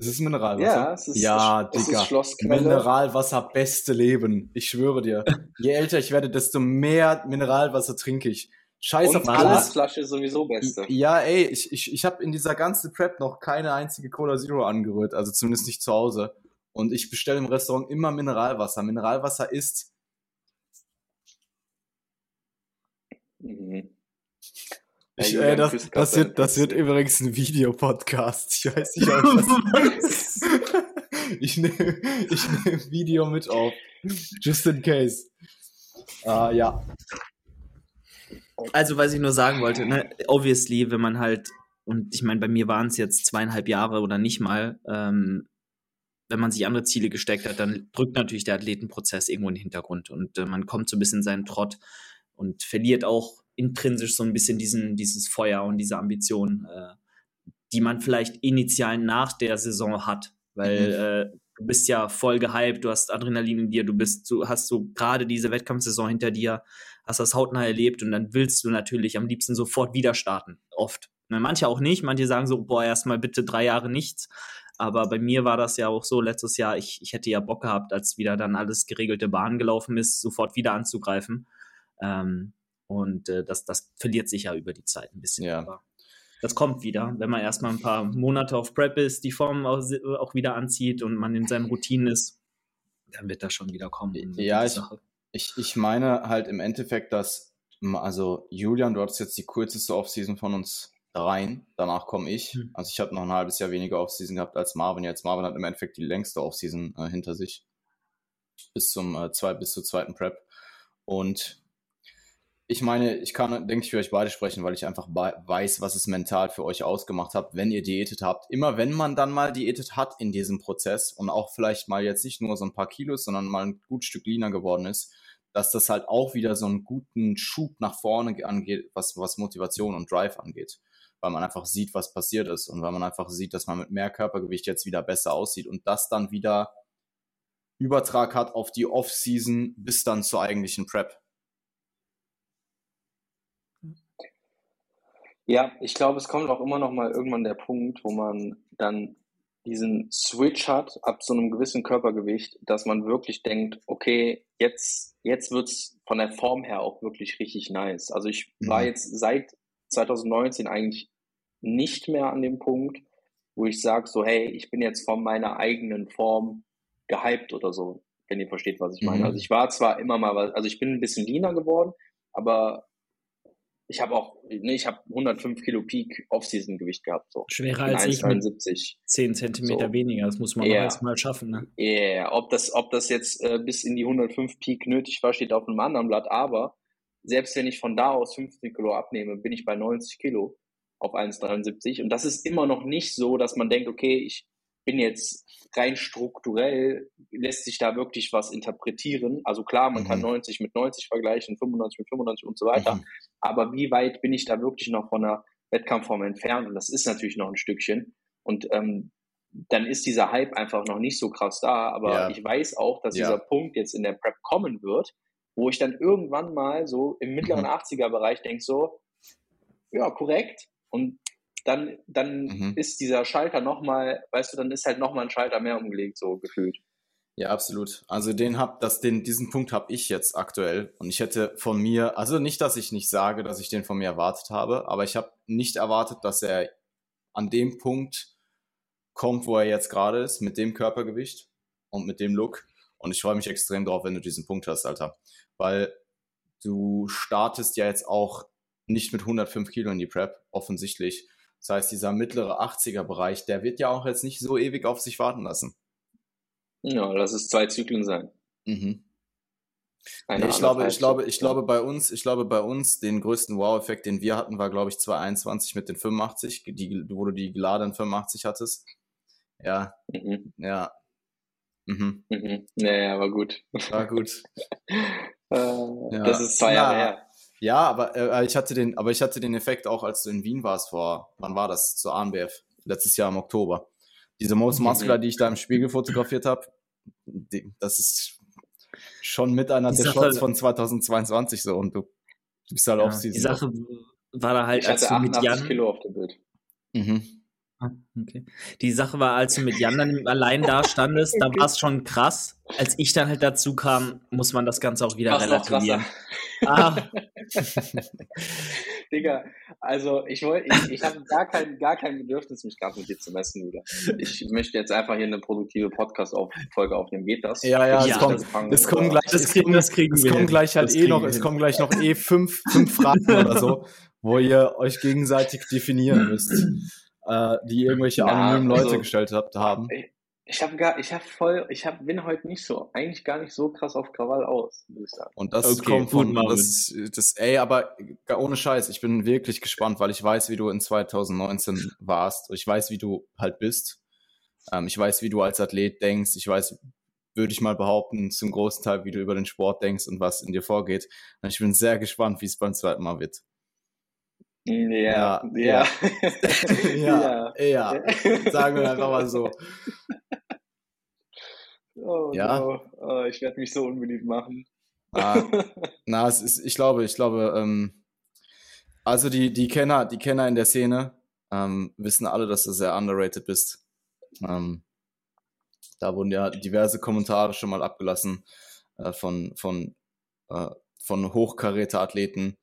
Es ist Mineralwasser. Ja, es ist, ja es Digga. Ist Mineralwasser, beste Leben. Ich schwöre dir. Je älter ich werde, desto mehr Mineralwasser trinke ich. Scheiß auf alles. Glasflasche sowieso beste. Ja, ey, ich, ich, ich habe in dieser ganzen Prep noch keine einzige Cola Zero angerührt, also zumindest nicht zu Hause. Und ich bestelle im Restaurant immer Mineralwasser. Mineralwasser ist. Mhm. Ich, äh, das, das, wird, das wird übrigens ein Videopodcast. Ich weiß nicht, ob das. ich nehme ich nehm Video mit auf. Just in case. Uh, ja. Also, was ich nur sagen wollte, ne, obviously, wenn man halt, und ich meine, bei mir waren es jetzt zweieinhalb Jahre oder nicht mal, ähm, wenn man sich andere Ziele gesteckt hat, dann drückt natürlich der Athletenprozess irgendwo in den Hintergrund und äh, man kommt so ein bisschen in seinen Trott und verliert auch intrinsisch so ein bisschen diesen, dieses Feuer und diese Ambition, äh, die man vielleicht initial nach der Saison hat. Weil mhm. äh, du bist ja voll gehypt, du hast Adrenalin in dir, du bist, du hast so gerade diese Wettkampfsaison hinter dir, hast das hautnah erlebt und dann willst du natürlich am liebsten sofort wieder starten. Oft. Ne, manche auch nicht, manche sagen so, boah, erstmal bitte drei Jahre nichts. Aber bei mir war das ja auch so letztes Jahr, ich, ich hätte ja Bock gehabt, als wieder dann alles geregelte Bahn gelaufen ist, sofort wieder anzugreifen. Ähm, und äh, das, das verliert sich ja über die Zeit ein bisschen. Ja. Aber das kommt wieder, wenn man erstmal ein paar Monate auf Prep ist, die Form auch, auch wieder anzieht und man in seinen Routinen ist, dann wird das schon wieder kommen. Ja, ich, ich, ich meine halt im Endeffekt, dass, also Julian, du hattest jetzt die kürzeste Offseason von uns rein. Danach komme ich. Mhm. Also ich habe noch ein halbes Jahr weniger Offseason gehabt als Marvin. Jetzt Marvin hat im Endeffekt die längste Offseason äh, hinter sich. Bis zum äh, zwei, bis zur zweiten Prep. Und ich meine, ich kann, denke ich, für euch beide sprechen, weil ich einfach weiß, was es mental für euch ausgemacht hat, wenn ihr diätet habt. Immer wenn man dann mal diätet hat in diesem Prozess und auch vielleicht mal jetzt nicht nur so ein paar Kilos, sondern mal ein gut Stück leaner geworden ist, dass das halt auch wieder so einen guten Schub nach vorne angeht, was, was Motivation und Drive angeht weil man einfach sieht, was passiert ist und weil man einfach sieht, dass man mit mehr Körpergewicht jetzt wieder besser aussieht und das dann wieder Übertrag hat auf die Off-Season bis dann zur eigentlichen Prep. Ja, ich glaube, es kommt auch immer noch mal irgendwann der Punkt, wo man dann diesen Switch hat ab so einem gewissen Körpergewicht, dass man wirklich denkt, okay, jetzt, jetzt wird's von der Form her auch wirklich richtig nice. Also ich war mhm. jetzt seit 2019 eigentlich nicht mehr an dem Punkt, wo ich sage so, hey, ich bin jetzt von meiner eigenen Form gehypt oder so, wenn ihr versteht, was ich meine. Mhm. Also ich war zwar immer mal, also ich bin ein bisschen leaner geworden, aber ich habe auch, ne, ich habe 105 Kilo Peak Off-Season-Gewicht gehabt. So. Schwerer als 1, ich 73. 10 Zentimeter so. weniger, das muss man yeah. erstmal schaffen. Ne? Ja, yeah. ob, das, ob das jetzt äh, bis in die 105 Peak nötig war, steht auf einem anderen Blatt, aber selbst wenn ich von da aus 15 Kilo abnehme, bin ich bei 90 Kilo auf 1,73. Und das ist immer noch nicht so, dass man denkt, okay, ich bin jetzt rein strukturell, lässt sich da wirklich was interpretieren. Also klar, man mhm. kann 90 mit 90 vergleichen, 95 mit 95 und so weiter. Mhm. Aber wie weit bin ich da wirklich noch von einer Wettkampfform entfernt? Und das ist natürlich noch ein Stückchen. Und ähm, dann ist dieser Hype einfach noch nicht so krass da. Aber ja. ich weiß auch, dass ja. dieser Punkt jetzt in der Prep kommen wird, wo ich dann irgendwann mal so im mittleren mhm. 80er-Bereich denke, so, ja, korrekt. Und dann, dann mhm. ist dieser Schalter nochmal, weißt du, dann ist halt nochmal ein Schalter mehr umgelegt, so gefühlt. Ja, absolut. Also den hab, das, den, diesen Punkt habe ich jetzt aktuell. Und ich hätte von mir, also nicht, dass ich nicht sage, dass ich den von mir erwartet habe, aber ich habe nicht erwartet, dass er an dem Punkt kommt, wo er jetzt gerade ist, mit dem Körpergewicht und mit dem Look. Und ich freue mich extrem drauf, wenn du diesen Punkt hast, Alter weil du startest ja jetzt auch nicht mit 105 Kilo in die Prep, offensichtlich. Das heißt, dieser mittlere 80er-Bereich, der wird ja auch jetzt nicht so ewig auf sich warten lassen. Ja, lass es zwei Zyklen sein. Mhm. Nee, ich glaube, ich glaube, ich glaube bei uns, ich glaube bei uns, den größten Wow-Effekt, den wir hatten, war glaube ich 2021 mit den 85, die, wo du die geladenen 85 hattest. Ja, mhm. ja. Mhm. Mhm. Ja, aber gut. War gut. Äh, ja. Das ist zwei Jahre her. Ja, aber äh, ich hatte den, aber ich hatte den Effekt auch, als du in Wien warst vor, wann war das? Zur ANBF, letztes Jahr im Oktober. Diese Most Muscular, die ich da im Spiegel fotografiert habe, das ist schon mit einer der Shots von 2022 so und du, du bist halt ja, auch Die Sache war da halt, ich als hatte du mit Jan Kilo auf dem Bild. Mhm. Ah, okay. Die Sache war, als du mit Jan dann allein da standest, da war es schon krass. Als ich dann halt dazu kam, muss man das Ganze auch wieder War's relativieren. Ah. Digga, also ich wollte, ich, ich habe gar kein, gar kein Bedürfnis, mich gerade mit dir zu messen, Bruder. Ich möchte jetzt einfach hier eine produktive Podcast-Folge aufnehmen. Geht das? Ja, ja, es, kommt, es kommen gleich, das kriegen, das kriegen es wir. kommen gleich halt eh noch, es kommen gleich noch eh fünf, fünf Fragen oder so, wo ihr euch gegenseitig definieren müsst äh, die irgendwelche anonymen also, Leute gestellt habt, haben. Ich, ich habe gar, ich habe voll, ich hab, bin heute nicht so, eigentlich gar nicht so krass auf Krawall aus, würde ich sagen. Und das okay, kommt von, das, das, ey, aber ohne Scheiß, ich bin wirklich gespannt, weil ich weiß, wie du in 2019 warst. Ich weiß, wie du halt bist. Ähm, ich weiß, wie du als Athlet denkst. Ich weiß, würde ich mal behaupten, zum großen Teil, wie du über den Sport denkst und was in dir vorgeht. Und ich bin sehr gespannt, wie es beim zweiten Mal wird. Ja, ja. Ja, ja, ja. Sagen wir einfach mal so. Oh, ja. No. Oh, ich werde mich so unbeliebt machen. Ah, na, es ist, ich glaube, ich glaube, ähm, also die, die Kenner, die Kenner in der Szene ähm, wissen alle, dass du sehr underrated bist. Ähm, da wurden ja diverse Kommentare schon mal abgelassen äh, von, von, äh, von hochkaräter Athleten,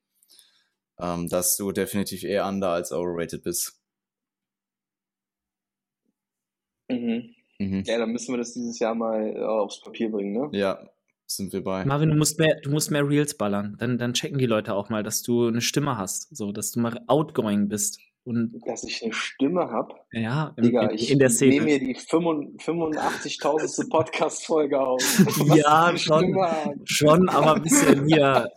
ähm, dass du definitiv eher under als overrated bist. Mhm. Mhm. Ja, dann müssen wir das dieses Jahr mal äh, aufs Papier bringen, ne? Ja, sind wir bei. Marvin, du musst mehr, du musst mehr Reels ballern. Dann, dann checken die Leute auch mal, dass du eine Stimme hast, so, dass du mal outgoing bist. Und dass ich eine Stimme habe. Ja, im, Digga, in, in der Szene. Ich nehme mir die 85.000. Podcast-Folge auf. ja, schon, schon, aber ein bisschen hier,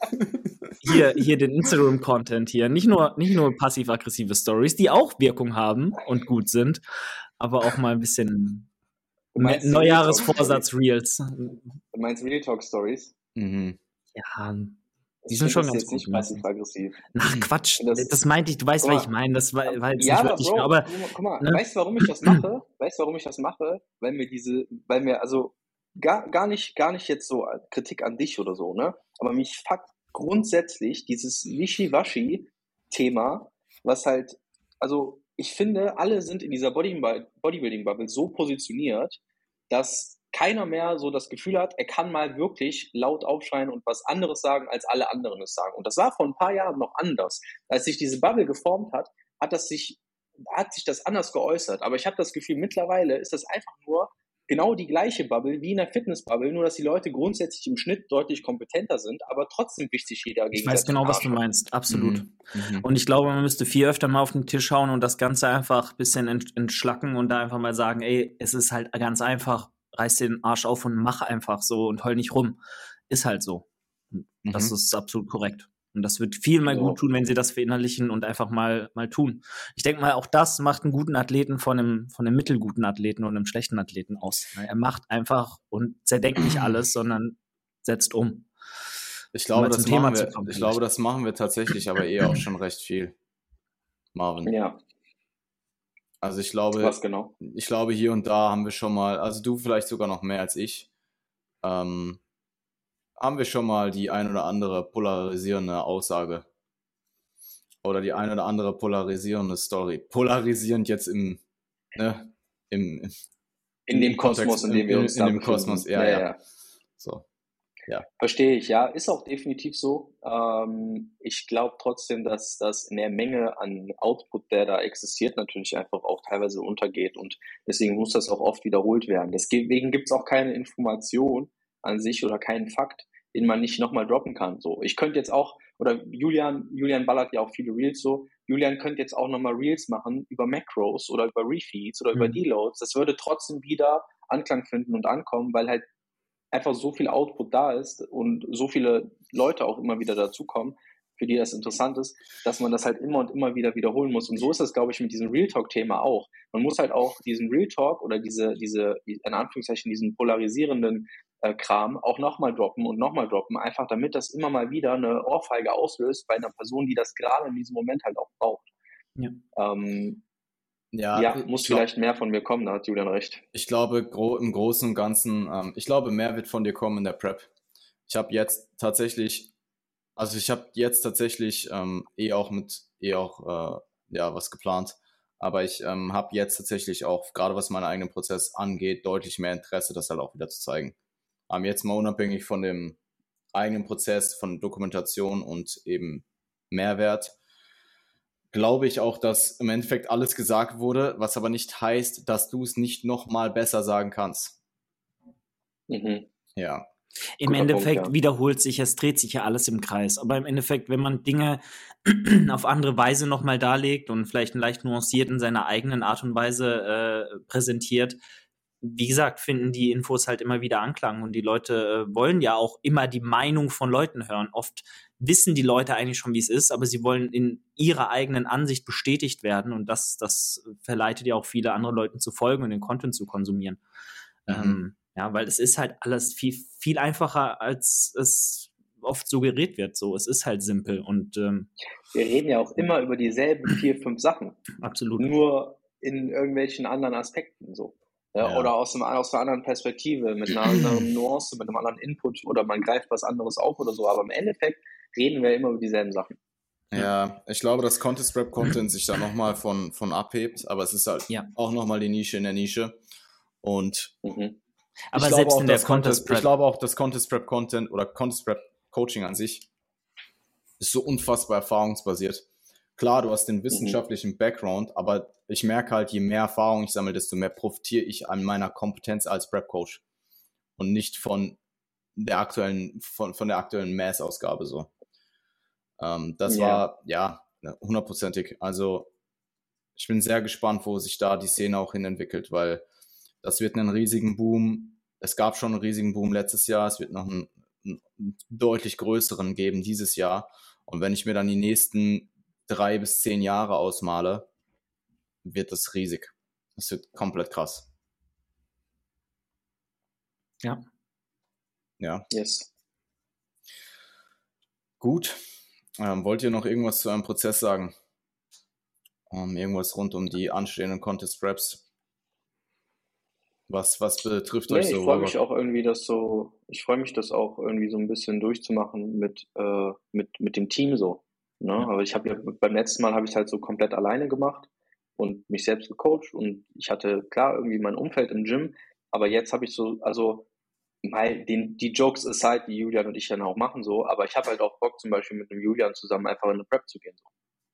hier, hier den Instagram-Content hier. Nicht nur, nicht nur passiv-aggressive Stories, die auch Wirkung haben und gut sind, aber auch mal ein bisschen Neujahresvorsatz-Reels. Du meinst Real Talk Stories? Mhm. Ja, die sind schon ganz gut. passiv-aggressiv. Ach Quatsch, das, das, meinte ich, du weißt, was ich meine. Das war, war jetzt ja, nicht wirklich, Bro, aber. Guck mal, ne? weißt du, warum ich das mache? Weißt du, warum ich das mache? Weil mir diese, weil mir, also gar, gar nicht, gar nicht jetzt so Kritik an dich oder so, ne? Aber mich fuckt grundsätzlich dieses Wischiwaschi-Thema, was halt, also ich finde, alle sind in dieser Bodybuilding-Bubble so positioniert, dass keiner mehr so das Gefühl hat, er kann mal wirklich laut aufschreien und was anderes sagen, als alle anderen es sagen. Und das war vor ein paar Jahren noch anders. Als sich diese Bubble geformt hat, hat das sich, hat sich das anders geäußert. Aber ich habe das Gefühl, mittlerweile ist das einfach nur genau die gleiche Bubble wie in der Fitnessbubble, nur dass die Leute grundsätzlich im Schnitt deutlich kompetenter sind, aber trotzdem wichtig sich jeder gegen. Ich weiß genau, was du meinst, absolut. Mhm. Mhm. Und ich glaube, man müsste viel öfter mal auf den Tisch schauen und das Ganze einfach ein bisschen entschlacken und da einfach mal sagen, ey, es ist halt ganz einfach, reiß den Arsch auf und mach einfach so und heul nicht rum. Ist halt so. Mhm. Das ist absolut korrekt. Und das wird viel mal gut tun, wenn sie das verinnerlichen und einfach mal, mal tun. Ich denke mal, auch das macht einen guten Athleten von einem, von einem mittelguten Athleten und einem schlechten Athleten aus. Er macht einfach und zerdenkt nicht alles, sondern setzt um. Ich glaube, das machen wir, kommen, ich glaube, das machen wir tatsächlich aber eher auch schon recht viel. Marvin. Ja. Also ich glaube, Was genau? ich glaube, hier und da haben wir schon mal, also du vielleicht sogar noch mehr als ich, ähm, haben wir schon mal die ein oder andere polarisierende Aussage oder die ein oder andere polarisierende Story. Polarisierend jetzt im, ne, im, in dem Kosmos, in dem wir uns in, in dem Kosmos, ja, ja, ja. So. Ja. Verstehe ich, ja. Ist auch definitiv so. Ähm, ich glaube trotzdem, dass das in der Menge an Output, der da existiert, natürlich einfach auch teilweise untergeht und deswegen muss das auch oft wiederholt werden. Deswegen gibt es auch keine Information an sich oder keinen Fakt, den man nicht nochmal droppen kann. So, ich könnte jetzt auch, oder Julian, Julian ballert ja auch viele Reels so, Julian könnte jetzt auch nochmal Reels machen über Macros oder über Refeeds oder mhm. über Deloads. Das würde trotzdem wieder Anklang finden und ankommen, weil halt einfach so viel Output da ist und so viele Leute auch immer wieder dazukommen, für die das interessant ist, dass man das halt immer und immer wieder wiederholen muss. Und so ist das, glaube ich, mit diesem Real Talk-Thema auch. Man muss halt auch diesen Real Talk oder diese, diese, in Anführungszeichen, diesen polarisierenden äh, Kram auch nochmal droppen und nochmal droppen, einfach damit das immer mal wieder eine Ohrfeige auslöst bei einer Person, die das gerade in diesem Moment halt auch braucht. Ja. Ähm, ja, ja, muss glaub, vielleicht mehr von mir kommen, da hat Julian recht. Ich glaube, gro im Großen und Ganzen, ähm, ich glaube, mehr wird von dir kommen in der Prep. Ich habe jetzt tatsächlich, also ich habe jetzt tatsächlich ähm, eh auch mit, eh auch, äh, ja, was geplant. Aber ich ähm, habe jetzt tatsächlich auch, gerade was meinen eigenen Prozess angeht, deutlich mehr Interesse, das halt auch wieder zu zeigen. Ähm, jetzt mal unabhängig von dem eigenen Prozess, von Dokumentation und eben Mehrwert, glaube ich auch, dass im Endeffekt alles gesagt wurde, was aber nicht heißt, dass du es nicht nochmal besser sagen kannst. Mhm. Ja. Im Guter Endeffekt Punkt, ja. wiederholt sich, es dreht sich ja alles im Kreis. Aber im Endeffekt, wenn man Dinge auf andere Weise nochmal darlegt und vielleicht leicht nuanciert in seiner eigenen Art und Weise äh, präsentiert, wie gesagt, finden die Infos halt immer wieder Anklang und die Leute äh, wollen ja auch immer die Meinung von Leuten hören. Oft wissen die Leute eigentlich schon, wie es ist, aber sie wollen in ihrer eigenen Ansicht bestätigt werden und das, das verleitet ja auch viele andere Leuten zu folgen und den Content zu konsumieren. Mhm. Ähm, ja, weil es ist halt alles viel, viel einfacher, als es oft suggeriert wird. So, es ist halt simpel und ähm, wir reden ja auch immer über dieselben vier, fünf Sachen. Absolut. Nur in irgendwelchen anderen Aspekten so. Ja. Oder aus, einem, aus einer anderen Perspektive, mit einer anderen Nuance, mit einem anderen Input oder man greift was anderes auf oder so. Aber im Endeffekt reden wir immer über dieselben Sachen. Ja, ich glaube, dass Contest Rap Content sich da nochmal von, von abhebt, aber es ist halt ja. auch nochmal die Nische in der Nische. Und mhm. aber selbst auch, in der Contest Prep. Ich glaube auch, dass Contest Prep Content oder Contest Prep Coaching an sich ist so unfassbar erfahrungsbasiert. Klar, du hast den mhm. wissenschaftlichen mhm. Background, aber ich merke halt, je mehr Erfahrung ich sammle, desto mehr profitiere ich an meiner Kompetenz als Prep Coach und nicht von der aktuellen, von, von der aktuellen Mass-Ausgabe so. Ähm, das ja. war, ja, ne, hundertprozentig. Also, ich bin sehr gespannt, wo sich da die Szene auch hin entwickelt, weil das wird einen riesigen Boom. Es gab schon einen riesigen Boom letztes Jahr. Es wird noch einen, einen deutlich größeren geben dieses Jahr. Und wenn ich mir dann die nächsten drei bis zehn Jahre ausmale, wird das riesig. Das wird komplett krass. Ja. Ja. Yes. Gut. Ähm, wollt ihr noch irgendwas zu einem Prozess sagen? Um, ähm, irgendwas rund um die anstehenden Contest Preps? Was, was betrifft nee, euch so? Ich freue mich auch irgendwie, das so, ich freue mich, das auch irgendwie so ein bisschen durchzumachen mit, äh, mit, mit dem Team so. Ne? Ja. Aber ich habe ja beim letzten Mal habe ich halt so komplett alleine gemacht und mich selbst gecoacht und ich hatte klar irgendwie mein Umfeld im Gym, aber jetzt habe ich so, also mal den, die Jokes aside, die Julian und ich dann auch machen, so, aber ich habe halt auch Bock, zum Beispiel mit dem Julian zusammen einfach in eine Prep zu gehen. So.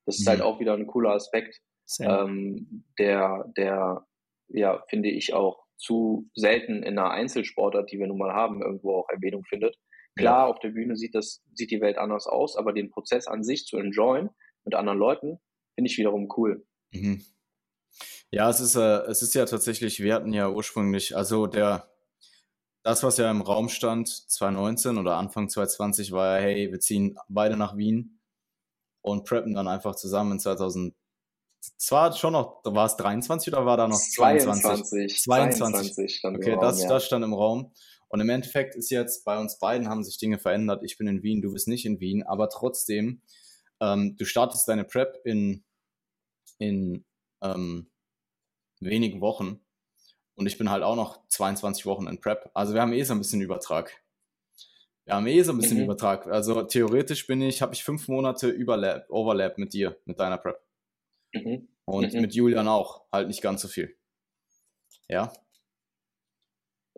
Das ist halt mhm. halt auch wieder ein cooler Aspekt, ähm, der, der, ja, finde ich auch zu selten in einer Einzelsportart, die wir nun mal haben, irgendwo auch Erwähnung findet. Klar, ja. auf der Bühne sieht das, sieht die Welt anders aus, aber den Prozess an sich zu enjoyen mit anderen Leuten, finde ich wiederum cool. Mhm. Ja, es ist, äh, es ist ja tatsächlich, wir hatten ja ursprünglich, also der, das, was ja im Raum stand, 2019 oder Anfang 2020, war ja, hey, wir ziehen beide nach Wien und preppen dann einfach zusammen in 2000. Zwar schon noch, war es 23 oder war da noch 22? 22. 22. okay, Raum, das, ja. das stand im Raum. Und im Endeffekt ist jetzt bei uns beiden haben sich Dinge verändert. Ich bin in Wien, du bist nicht in Wien, aber trotzdem, ähm, du startest deine Prep in, in ähm, wenigen Wochen und ich bin halt auch noch 22 Wochen in Prep. Also wir haben eh so ein bisschen Übertrag. Wir haben eh so ein bisschen mhm. Übertrag. Also theoretisch bin ich, habe ich fünf Monate Überlap, Overlap mit dir, mit deiner Prep. Mhm. Und mhm. mit Julian auch, halt nicht ganz so viel. Ja.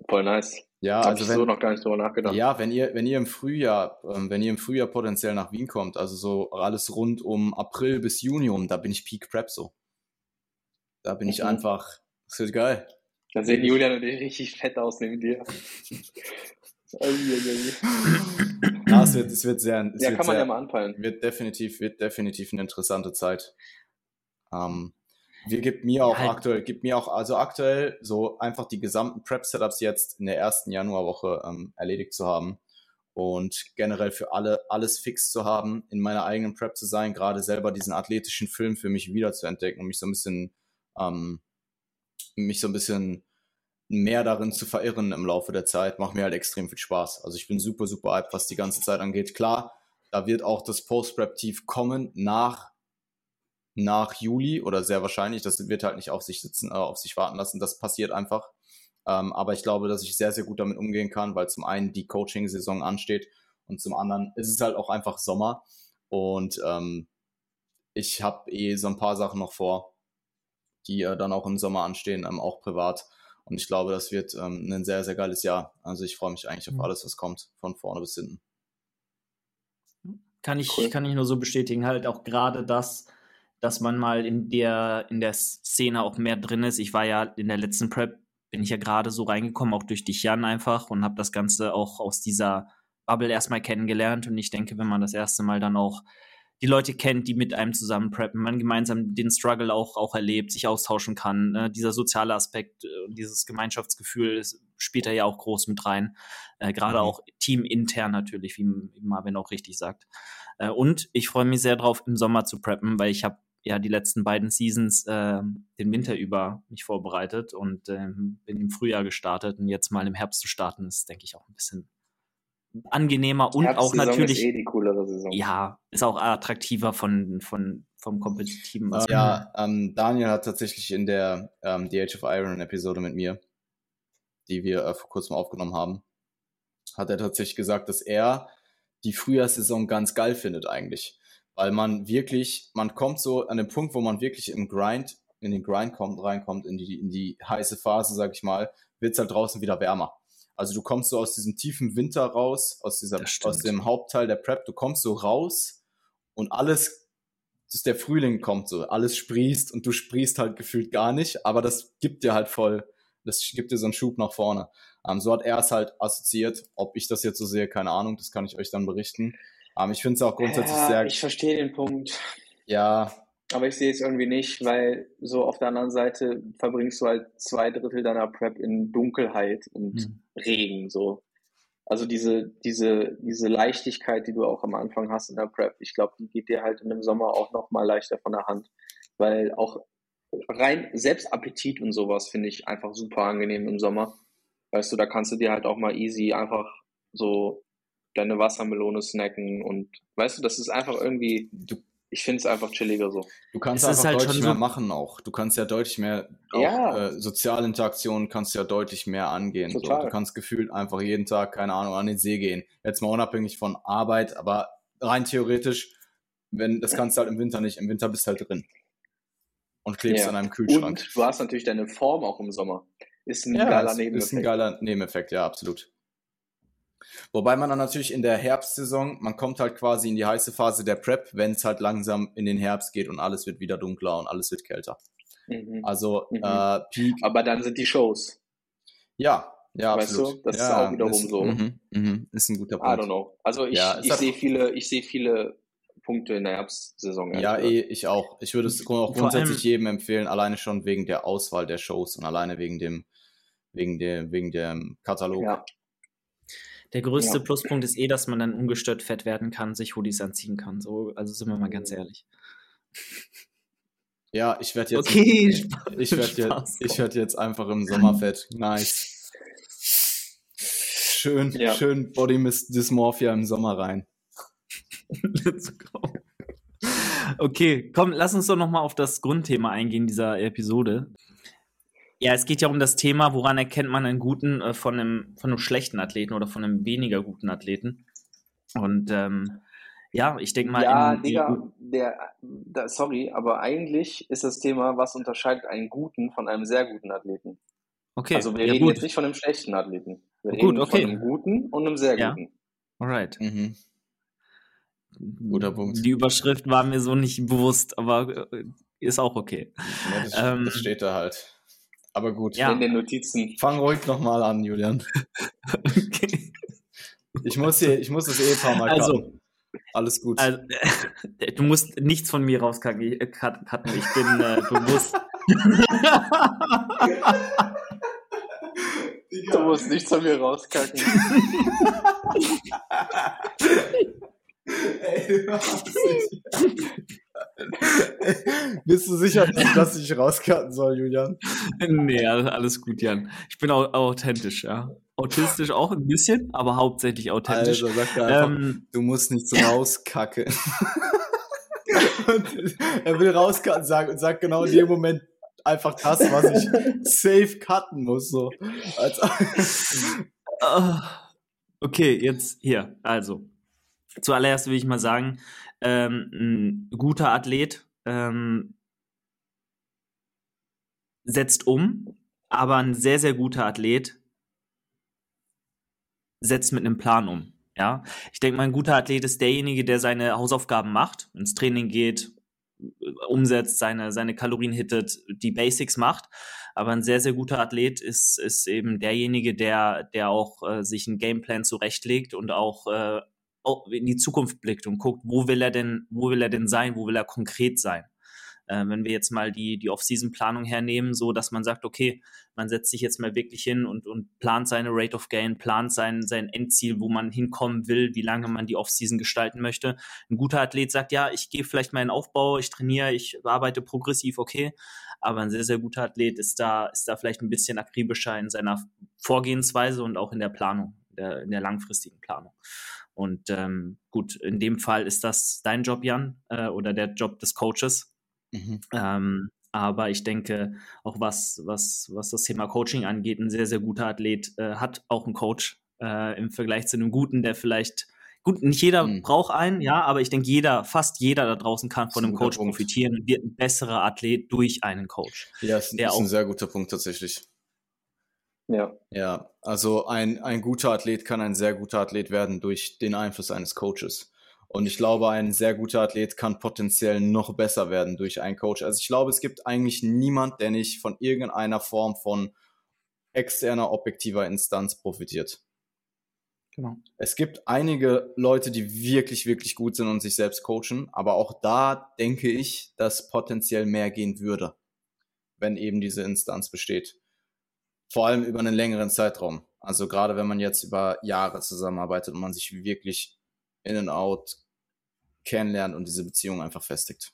Voll nice. Ja, Hab also ich wenn, so noch gar nicht drüber nachgedacht. Ja, wenn ihr, wenn ihr im Frühjahr, ähm, wenn ihr im Frühjahr potenziell nach Wien kommt, also so alles rund um April bis Juni um, da bin ich Peak Prep so. Da bin ich mhm. einfach, das wird geil. Da sehen Julian und ich richtig fett aus neben dir. ja, es wird, es wird sehr. Es ja, wird kann man sehr, ja mal anpeilen. Wird definitiv, wird definitiv eine interessante Zeit. Ähm, wir gibt mir auch ja, aktuell, gibt mir auch, also aktuell so einfach die gesamten Prep-Setups jetzt in der ersten Januarwoche ähm, erledigt zu haben und generell für alle alles fix zu haben, in meiner eigenen Prep zu sein, gerade selber diesen athletischen Film für mich wieder zu entdecken und mich so ein bisschen, ähm, mich so ein bisschen mehr darin zu verirren im Laufe der Zeit, macht mir halt extrem viel Spaß. Also ich bin super, super hyped, was die ganze Zeit angeht. Klar, da wird auch das Post-Prep-Tief kommen nach, nach Juli oder sehr wahrscheinlich. Das wird halt nicht auf sich sitzen, äh, auf sich warten lassen. Das passiert einfach. Ähm, aber ich glaube, dass ich sehr, sehr gut damit umgehen kann, weil zum einen die Coaching-Saison ansteht und zum anderen ist es halt auch einfach Sommer. Und ähm, ich habe eh so ein paar Sachen noch vor, die äh, dann auch im Sommer anstehen, ähm, auch privat. Und ich glaube, das wird ähm, ein sehr, sehr geiles Jahr. Also ich freue mich eigentlich auf mhm. alles, was kommt, von vorne bis hinten. Kann ich, cool. kann ich nur so bestätigen, halt auch gerade das, dass man mal in der, in der Szene auch mehr drin ist. Ich war ja in der letzten Prep, bin ich ja gerade so reingekommen, auch durch dich, Jan, einfach und habe das Ganze auch aus dieser Bubble erstmal kennengelernt. Und ich denke, wenn man das erste Mal dann auch die Leute kennt, die mit einem zusammen preppen, man gemeinsam den Struggle auch, auch erlebt, sich austauschen kann. Ne? Dieser soziale Aspekt äh, und dieses Gemeinschaftsgefühl spielt da ja auch groß mit rein. Äh, Gerade mhm. auch teamintern natürlich, wie, wie Marvin auch richtig sagt. Äh, und ich freue mich sehr drauf, im Sommer zu preppen, weil ich habe ja die letzten beiden Seasons äh, den Winter über mich vorbereitet und ähm, bin im Frühjahr gestartet und jetzt mal im Herbst zu starten, ist, denke ich, auch ein bisschen angenehmer und auch natürlich. Ist eh die coolere Saison. Ja, ist auch attraktiver von, von, vom kompetitiven. Uh, ja, ähm, Daniel hat tatsächlich in der ähm, The Age of Iron Episode mit mir, die wir äh, vor kurzem aufgenommen haben, hat er tatsächlich gesagt, dass er die Frühjahrssaison ganz geil findet eigentlich. Weil man wirklich, man kommt so an den Punkt, wo man wirklich im Grind, in den Grind kommt, reinkommt, in die, in die heiße Phase, sag ich mal, wird es halt draußen wieder wärmer. Also du kommst so aus diesem tiefen Winter raus, aus, dieser, aus dem Hauptteil der Prep, du kommst so raus und alles, das der Frühling kommt so, alles sprießt und du sprießt halt gefühlt gar nicht, aber das gibt dir halt voll, das gibt dir so einen Schub nach vorne. Ähm, so hat er es halt assoziiert. Ob ich das jetzt so sehe, keine Ahnung, das kann ich euch dann berichten. Ähm, ich finde es auch grundsätzlich ja, sehr. Ich verstehe den Punkt. Ja. Aber ich sehe es irgendwie nicht, weil so auf der anderen Seite verbringst du halt zwei Drittel deiner Prep in Dunkelheit und mhm. Regen, so. Also diese, diese, diese Leichtigkeit, die du auch am Anfang hast in der Prep, ich glaube, die geht dir halt in dem Sommer auch noch mal leichter von der Hand. Weil auch rein Selbstappetit und sowas finde ich einfach super angenehm im Sommer. Weißt du, da kannst du dir halt auch mal easy einfach so deine Wassermelone snacken und weißt du, das ist einfach irgendwie, du, ich finde es einfach chilliger so. Du kannst es einfach halt deutlich mehr so machen auch. Du kannst ja deutlich mehr, auch, ja. äh, Sozialinteraktionen kannst ja deutlich mehr angehen. So. Du kannst gefühlt einfach jeden Tag, keine Ahnung, an den See gehen. Jetzt mal unabhängig von Arbeit, aber rein theoretisch, wenn, das kannst du halt im Winter nicht. Im Winter bist du halt drin. Und klebst ja. an einem Kühlschrank. Und du hast natürlich deine Form auch im Sommer. Ist ein ja, geiler Nebeneffekt. Ist ein geiler Nebeneffekt, ja, absolut. Wobei man dann natürlich in der Herbstsaison, man kommt halt quasi in die heiße Phase der Prep, wenn es halt langsam in den Herbst geht und alles wird wieder dunkler und alles wird kälter. Mhm. Also mhm. Äh, Peak. Aber dann sind die Shows. Ja, ja, weißt absolut. du, das ja, ist auch wiederum ist, so. Mhm, mhm, ist ein guter Punkt. I don't know. Also ich, ja, ich sehe viele, ich sehe viele Punkte in der Herbstsaison. Ja, eh, ich auch. Ich würde es auch grundsätzlich jedem empfehlen, alleine schon wegen der Auswahl der Shows und alleine wegen dem wegen, der, wegen dem Katalog. Ja. Der größte ja. Pluspunkt ist eh, dass man dann ungestört fett werden kann, sich Hoodies anziehen kann. So, also sind wir mal ganz ehrlich. Ja, ich werde jetzt, okay, ich werde jetzt, ich werde jetzt einfach im Sommer fett. Nice. Schön, ja. schön Body Dysmorphia im Sommer rein. Let's go. Okay, komm, lass uns doch noch mal auf das Grundthema eingehen dieser Episode. Ja, es geht ja um das Thema, woran erkennt man einen guten äh, von, einem, von einem schlechten Athleten oder von einem weniger guten Athleten. Und ähm, ja, ich denke mal. Ja, in, Digga, der, der, sorry, aber eigentlich ist das Thema, was unterscheidet einen guten von einem sehr guten Athleten. Okay. Also wir ja, reden gut. jetzt nicht von einem schlechten Athleten. Wir gut, reden okay. von einem guten und einem sehr ja. guten. Alright. Mhm. Guter Punkt. Die Überschrift war mir so nicht bewusst, aber äh, ist auch okay. Ja, das, ähm, das steht da halt. Aber gut. Ja. In den Notizen. Fang ruhig nochmal an, Julian. okay. Ich muss, hier, ich muss das Ehepaar mal also, cutten. Alles gut. Also, du musst nichts von mir rauscutten. Ich bin äh, bewusst. du musst nichts von mir rauskacken. Ey, du Bist du sicher, dass ich rauskarten soll, Julian? Nee, alles gut, Jan. Ich bin auch authentisch, ja. Autistisch auch ein bisschen, aber hauptsächlich authentisch. Also sag einfach, ähm, du musst nichts rauskacken. er will rauskacken sagen und sagt genau in dem Moment einfach das, was ich safe cutten muss. So. Ah, okay, jetzt hier. Also, zuallererst will ich mal sagen, ähm, ein guter Athlet ähm, setzt um, aber ein sehr, sehr guter Athlet setzt mit einem Plan um. Ja, ich denke mal, ein guter Athlet ist derjenige, der seine Hausaufgaben macht, ins Training geht, umsetzt, seine, seine Kalorien hittet, die Basics macht. Aber ein sehr, sehr guter Athlet ist, ist eben derjenige, der, der auch äh, sich einen Gameplan zurechtlegt und auch äh, in die Zukunft blickt und guckt, wo will er denn, wo will er denn sein, wo will er konkret sein. Äh, wenn wir jetzt mal die, die Off-Season-Planung hernehmen, so dass man sagt, okay, man setzt sich jetzt mal wirklich hin und, und plant seine Rate of Gain, plant sein, sein Endziel, wo man hinkommen will, wie lange man die Off-Season gestalten möchte. Ein guter Athlet sagt, ja, ich gehe vielleicht in Aufbau, ich trainiere, ich arbeite progressiv, okay. Aber ein sehr, sehr guter Athlet ist da, ist da vielleicht ein bisschen akribischer in seiner Vorgehensweise und auch in der Planung der, in der langfristigen Planung. Und ähm, gut, in dem Fall ist das dein Job, Jan, äh, oder der Job des Coaches. Mhm. Ähm, aber ich denke, auch was, was, was das Thema Coaching angeht, ein sehr, sehr guter Athlet äh, hat auch einen Coach äh, im Vergleich zu einem guten, der vielleicht Gut, nicht jeder mhm. braucht einen, ja, aber ich denke, jeder, fast jeder da draußen kann von einem Coach Punkt. profitieren und wird ein besserer Athlet durch einen Coach. Ja, das ist ein sehr guter Punkt tatsächlich. Ja. Ja, also ein, ein guter Athlet kann ein sehr guter Athlet werden durch den Einfluss eines Coaches. Und ich glaube, ein sehr guter Athlet kann potenziell noch besser werden durch einen Coach. Also ich glaube, es gibt eigentlich niemand, der nicht von irgendeiner Form von externer, objektiver Instanz profitiert. Genau. Es gibt einige Leute, die wirklich, wirklich gut sind und sich selbst coachen, aber auch da denke ich, dass potenziell mehr gehen würde, wenn eben diese Instanz besteht. Vor allem über einen längeren Zeitraum. Also gerade wenn man jetzt über Jahre zusammenarbeitet und man sich wirklich in and out kennenlernt und diese Beziehung einfach festigt.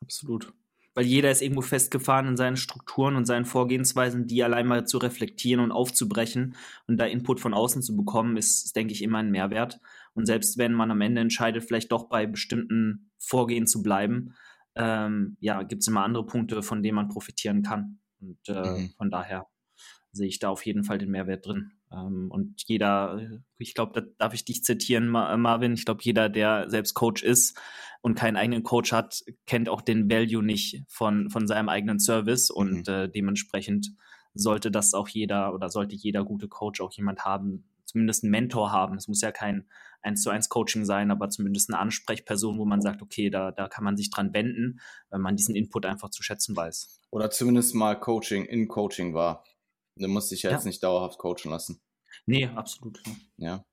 Absolut weil jeder ist irgendwo festgefahren in seinen Strukturen und seinen Vorgehensweisen, die allein mal zu reflektieren und aufzubrechen und da Input von außen zu bekommen, ist, ist denke ich, immer ein Mehrwert. Und selbst wenn man am Ende entscheidet, vielleicht doch bei bestimmten Vorgehen zu bleiben, ähm, ja, gibt es immer andere Punkte, von denen man profitieren kann. Und äh, mhm. von daher sehe ich da auf jeden Fall den Mehrwert drin. Ähm, und jeder, ich glaube, da darf ich dich zitieren, Marvin, ich glaube, jeder, der selbst Coach ist und keinen eigenen Coach hat, kennt auch den Value nicht von, von seinem eigenen Service und mhm. äh, dementsprechend sollte das auch jeder oder sollte jeder gute Coach auch jemand haben, zumindest einen Mentor haben. Es muss ja kein 1 zu 1 Coaching sein, aber zumindest eine Ansprechperson, wo man sagt, okay, da, da kann man sich dran wenden, wenn man diesen Input einfach zu schätzen weiß. Oder zumindest mal Coaching in Coaching war. Du musst dich ja, ja. jetzt nicht dauerhaft coachen lassen. Nee, absolut. Ja.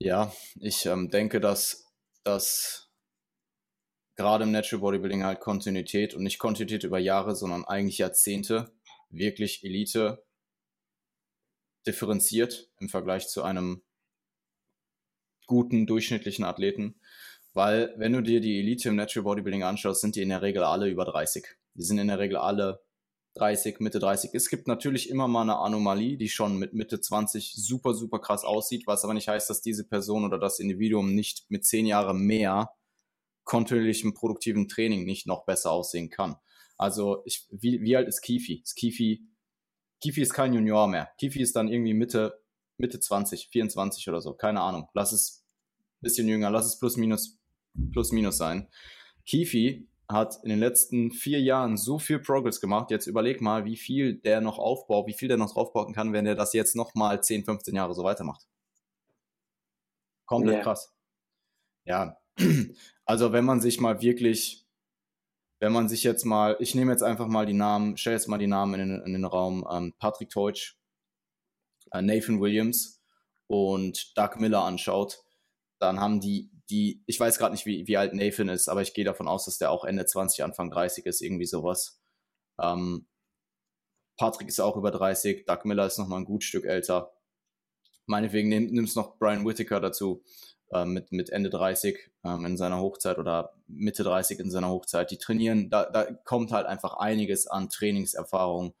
Ja, ich ähm, denke, dass, dass gerade im Natural Bodybuilding halt Kontinuität und nicht Kontinuität über Jahre, sondern eigentlich Jahrzehnte wirklich Elite differenziert im Vergleich zu einem guten, durchschnittlichen Athleten. Weil, wenn du dir die Elite im Natural Bodybuilding anschaust, sind die in der Regel alle über 30. Die sind in der Regel alle 30, Mitte 30. Es gibt natürlich immer mal eine Anomalie, die schon mit Mitte 20 super, super krass aussieht, was aber nicht heißt, dass diese Person oder das Individuum nicht mit zehn Jahren mehr kontinuierlichem produktiven Training nicht noch besser aussehen kann. Also ich, wie, wie alt ist Kifi? Ist Kifi? Kifi ist kein Junior mehr. Kifi ist dann irgendwie Mitte, Mitte 20, 24 oder so. Keine Ahnung. Lass es ein bisschen jünger, lass es plus minus, plus minus sein. Kifi hat in den letzten vier Jahren so viel Progress gemacht. Jetzt überleg mal, wie viel der noch aufbaut, wie viel der noch draufbauen kann, wenn der das jetzt nochmal 10, 15 Jahre so weitermacht. Komplett yeah. krass. Ja, also wenn man sich mal wirklich, wenn man sich jetzt mal, ich nehme jetzt einfach mal die Namen, stelle jetzt mal die Namen in, in den Raum, ähm, Patrick Teutsch, äh, Nathan Williams und Doug Miller anschaut, dann haben die die, ich weiß gerade nicht, wie, wie alt Nathan ist, aber ich gehe davon aus, dass der auch Ende 20, Anfang 30 ist, irgendwie sowas. Ähm, Patrick ist auch über 30, Doug Miller ist noch mal ein gut Stück älter. Meinetwegen nimm, nimmst noch Brian Whittaker dazu, äh, mit, mit Ende 30 ähm, in seiner Hochzeit oder Mitte 30 in seiner Hochzeit. Die trainieren, da, da kommt halt einfach einiges an Trainingserfahrung,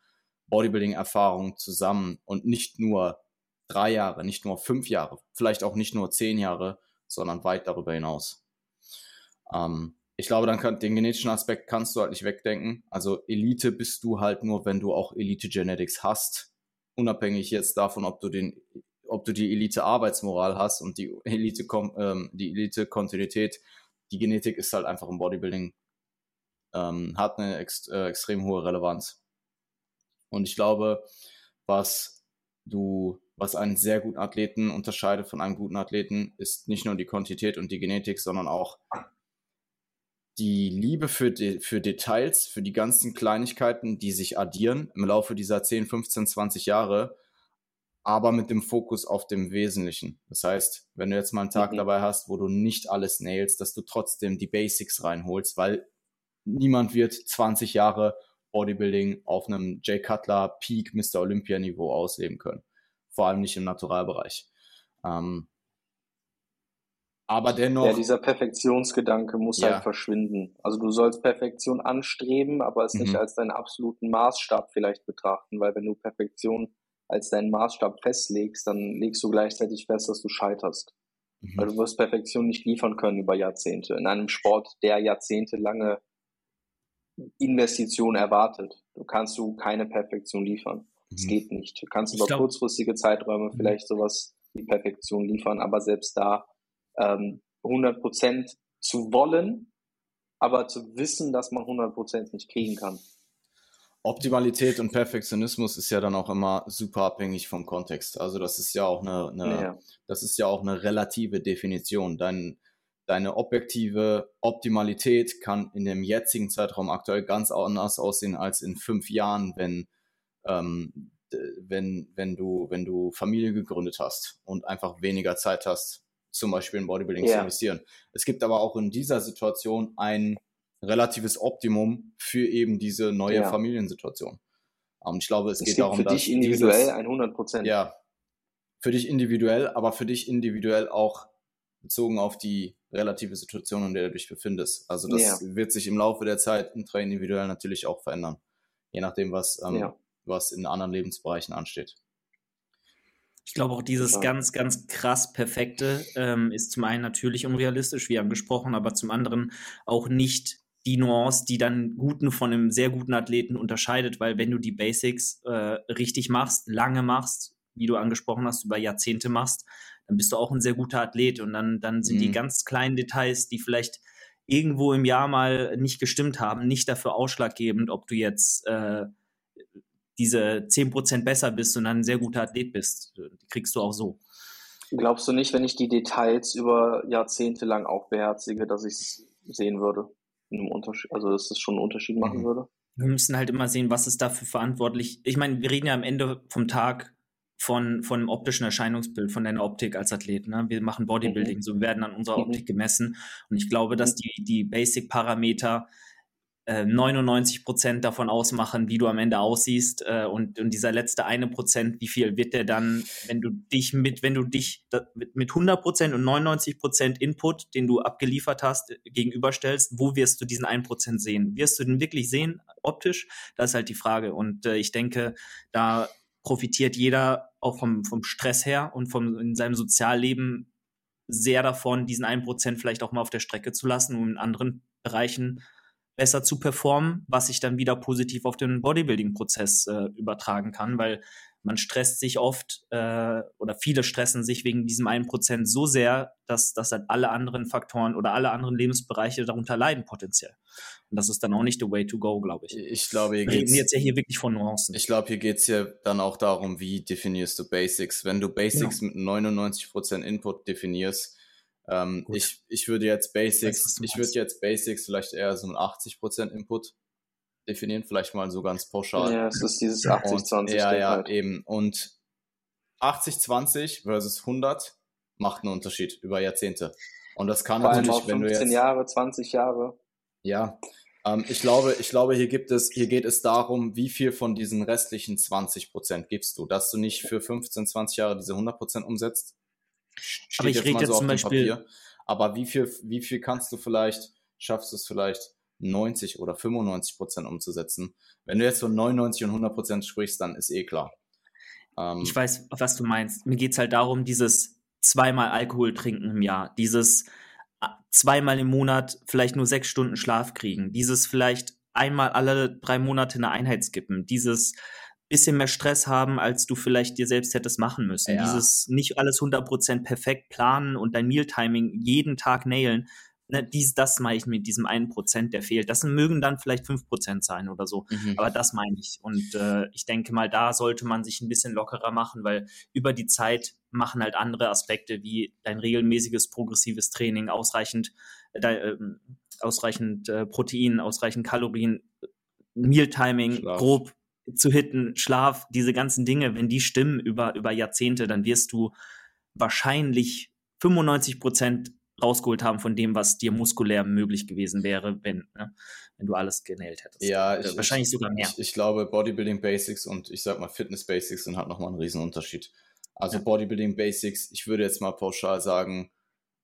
Bodybuilding-Erfahrung zusammen und nicht nur drei Jahre, nicht nur fünf Jahre, vielleicht auch nicht nur zehn Jahre, sondern weit darüber hinaus. Ähm, ich glaube, dann kann, den genetischen Aspekt kannst du halt nicht wegdenken. Also Elite bist du halt nur, wenn du auch Elite Genetics hast. Unabhängig jetzt davon, ob du den, ob du die Elite Arbeitsmoral hast und die Elite, ähm, die Elite. Die Genetik ist halt einfach im Bodybuilding, ähm, hat eine ext äh, extrem hohe Relevanz. Und ich glaube, was du was einen sehr guten Athleten unterscheidet von einem guten Athleten, ist nicht nur die Quantität und die Genetik, sondern auch die Liebe für, de für Details, für die ganzen Kleinigkeiten, die sich addieren im Laufe dieser 10, 15, 20 Jahre, aber mit dem Fokus auf dem Wesentlichen. Das heißt, wenn du jetzt mal einen Tag mhm. dabei hast, wo du nicht alles nailst, dass du trotzdem die Basics reinholst, weil niemand wird 20 Jahre Bodybuilding auf einem Jay Cutler Peak Mr. Olympia Niveau ausleben können vor allem nicht im Naturalbereich. Ähm, aber dennoch. Ja, dieser Perfektionsgedanke muss ja. halt verschwinden. Also du sollst Perfektion anstreben, aber es mhm. nicht als deinen absoluten Maßstab vielleicht betrachten, weil wenn du Perfektion als deinen Maßstab festlegst, dann legst du gleichzeitig fest, dass du scheiterst. Mhm. Weil du wirst Perfektion nicht liefern können über Jahrzehnte. In einem Sport, der jahrzehntelange Investition erwartet. Du kannst du keine Perfektion liefern. Es mhm. geht nicht. Du kannst ich über glaub, kurzfristige Zeiträume mhm. vielleicht sowas wie Perfektion liefern, aber selbst da ähm, 100% zu wollen, aber zu wissen, dass man 100% nicht kriegen kann. Optimalität und Perfektionismus ist ja dann auch immer super abhängig vom Kontext. Also das ist ja auch eine, eine ja. das ist ja auch eine relative Definition. Dein, deine objektive Optimalität kann in dem jetzigen Zeitraum aktuell ganz anders aussehen als in fünf Jahren, wenn, ähm, wenn, wenn, du, wenn du Familie gegründet hast und einfach weniger Zeit hast, zum Beispiel in Bodybuilding ja. zu investieren. Es gibt aber auch in dieser Situation ein relatives Optimum für eben diese neue ja. Familiensituation. Und ähm, ich glaube, es, es geht darum, für dass dich individuell dieses, 100 Prozent. Ja, für dich individuell, aber für dich individuell auch bezogen auf die relative Situation, in der du dich befindest. Also das ja. wird sich im Laufe der Zeit intraindividuell natürlich auch verändern, je nachdem, was, ähm, ja. was in anderen Lebensbereichen ansteht. Ich glaube auch dieses ja. ganz, ganz krass Perfekte ähm, ist zum einen natürlich unrealistisch, wie angesprochen, aber zum anderen auch nicht die Nuance, die dann guten von einem sehr guten Athleten unterscheidet, weil wenn du die Basics äh, richtig machst, lange machst, wie du angesprochen hast, über Jahrzehnte machst, dann bist du auch ein sehr guter Athlet und dann, dann sind mhm. die ganz kleinen Details, die vielleicht irgendwo im Jahr mal nicht gestimmt haben, nicht dafür ausschlaggebend, ob du jetzt äh, diese 10% besser bist und dann ein sehr guter Athlet bist. Die kriegst du auch so. Glaubst du nicht, wenn ich die Details über Jahrzehnte lang auch beherzige, dass ich es sehen würde? Unterschied, also dass es schon einen Unterschied machen mhm. würde? Wir müssen halt immer sehen, was ist dafür verantwortlich. Ich meine, wir reden ja am Ende vom Tag von, von einem optischen Erscheinungsbild, von deiner Optik als Athlet. Ne? Wir machen Bodybuilding, mhm. so wir werden an unserer mhm. Optik gemessen. Und ich glaube, dass mhm. die, die Basic-Parameter 99 äh, Prozent davon ausmachen, wie du am Ende aussiehst. Äh, und, und dieser letzte eine Prozent, wie viel wird der dann, wenn du dich mit, wenn du dich mit 100 Prozent und 99 Prozent Input, den du abgeliefert hast, gegenüberstellst, wo wirst du diesen einen Prozent sehen? Wirst du den wirklich sehen, optisch? Das ist halt die Frage. Und äh, ich denke, da profitiert jeder auch vom, vom Stress her und vom, in seinem Sozialleben sehr davon, diesen einen Prozent vielleicht auch mal auf der Strecke zu lassen, um in anderen Bereichen besser zu performen, was sich dann wieder positiv auf den Bodybuilding-Prozess äh, übertragen kann, weil man stresst sich oft äh, oder viele stressen sich wegen diesem einen Prozent so sehr, dass, dass halt alle anderen Faktoren oder alle anderen Lebensbereiche darunter leiden potenziell. Und das ist dann auch nicht the way to go, glaube ich. Ich glaube, hier Wir reden jetzt ja hier wirklich von Nuancen. Ich glaube, hier geht es ja dann auch darum, wie definierst du Basics. Wenn du Basics genau. mit 99% Input definierst, ähm, ich, ich würde jetzt Basics, ich würde jetzt Basics vielleicht eher so ein 80% Input definieren, vielleicht mal so ganz pauschal. Ja, es ist dieses 80-20. Ja, ja, halt. eben. Und 80-20 versus 100 macht einen Unterschied über Jahrzehnte. Und das kann Vor natürlich, wenn du jetzt. 15 Jahre, 20 Jahre. Ja, ähm, ich glaube, ich glaube, hier gibt es, hier geht es darum, wie viel von diesen restlichen 20 Prozent gibst du, dass du nicht für 15, 20 Jahre diese 100 Prozent umsetzt, Steht aber ich rede jetzt so zum Beispiel. Papier. Aber wie viel, wie viel kannst du vielleicht, schaffst du es vielleicht 90 oder 95 Prozent umzusetzen? Wenn du jetzt von 99 und 100 Prozent sprichst, dann ist eh klar. Ähm, ich weiß, was du meinst. Mir geht es halt darum, dieses zweimal Alkohol trinken im Jahr, dieses zweimal im Monat vielleicht nur sechs Stunden Schlaf kriegen, dieses vielleicht einmal alle drei Monate eine Einheit skippen, dieses bisschen mehr Stress haben, als du vielleicht dir selbst hättest machen müssen. Ja. Dieses nicht alles 100% perfekt planen und dein Mealtiming jeden Tag nailen, ne, dies, das meine ich mit diesem einen Prozent, der fehlt. Das mögen dann vielleicht fünf Prozent sein oder so. Mhm. Aber das meine ich. Und äh, ich denke mal, da sollte man sich ein bisschen lockerer machen, weil über die Zeit machen halt andere Aspekte wie dein regelmäßiges progressives Training, ausreichend, äh, äh, ausreichend äh, Protein, ausreichend Kalorien, Mealtiming, Schlaf. grob zu hitten, Schlaf, diese ganzen Dinge, wenn die stimmen über, über Jahrzehnte, dann wirst du wahrscheinlich 95 Prozent rausgeholt haben von dem, was dir muskulär möglich gewesen wäre, wenn, ne, wenn du alles genäht hättest. Ja, ich, wahrscheinlich sogar mehr. Ich, ich, glaube, Bodybuilding Basics und ich sag mal Fitness Basics sind halt nochmal ein Riesenunterschied. Also ja. Bodybuilding Basics, ich würde jetzt mal pauschal sagen,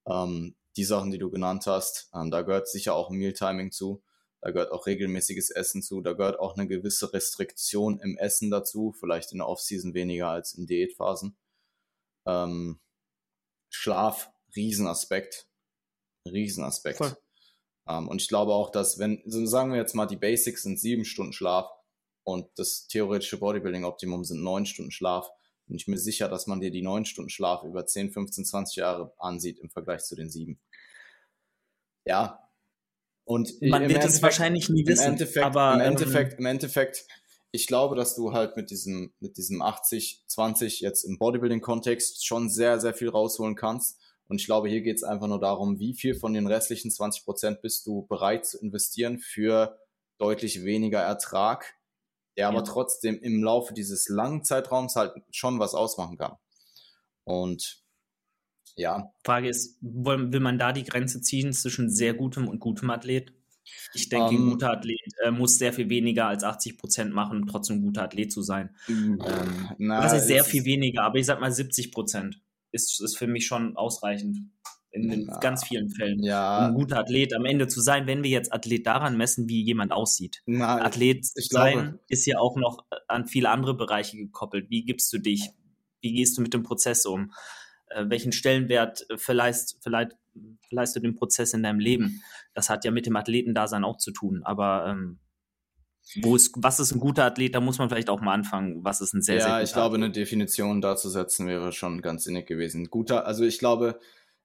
ähm, die Sachen, die du genannt hast, ähm, da gehört sicher auch Mealtiming zu. Da gehört auch regelmäßiges Essen zu. Da gehört auch eine gewisse Restriktion im Essen dazu. Vielleicht in der Offseason weniger als in Diätphasen. Ähm, Schlaf, Riesenaspekt. Riesenaspekt. Ähm, und ich glaube auch, dass wenn, so sagen wir jetzt mal, die Basics sind sieben Stunden Schlaf und das theoretische Bodybuilding-Optimum sind neun Stunden Schlaf, bin ich mir sicher, dass man dir die neun Stunden Schlaf über 10, 15, 20 Jahre ansieht im Vergleich zu den sieben. Ja. Und man wird es wahrscheinlich nie wissen. Im Endeffekt, aber, im Endeffekt, ähm, im Endeffekt, ich glaube, dass du halt mit diesem, mit diesem 80, 20 jetzt im Bodybuilding-Kontext schon sehr, sehr viel rausholen kannst. Und ich glaube, hier geht es einfach nur darum, wie viel von den restlichen 20 Prozent bist du bereit zu investieren für deutlich weniger Ertrag der aber trotzdem im Laufe dieses langen Zeitraums halt schon was ausmachen kann. Und ja. Frage ist, will man da die Grenze ziehen zwischen sehr gutem und gutem Athlet? Ich denke, um, ein ähm. guter Athlet äh, muss sehr viel weniger als 80 Prozent machen, um trotzdem ein guter Athlet zu sein. Ähm, na, das ist sehr viel weniger, aber ich sag mal 70 Prozent ist, ist für mich schon ausreichend in, ja. ganz vielen Fällen, ja. um ein guter Athlet am Ende zu sein, wenn wir jetzt Athlet daran messen, wie jemand aussieht. Na, Athlet sein glaube. ist ja auch noch an viele andere Bereiche gekoppelt. Wie gibst du dich? Wie gehst du mit dem Prozess um? Äh, welchen Stellenwert verleihst, verleihst, verleihst du dem Prozess in deinem Leben? Das hat ja mit dem Athletendasein auch zu tun. Aber ähm, wo ist, was ist ein guter Athlet? Da muss man vielleicht auch mal anfangen. Was ist ein sehr, ja, sehr guter Ja, ich glaube, Athlet? eine Definition dazu setzen wäre schon ganz sinnig gewesen. Guter, also ich glaube,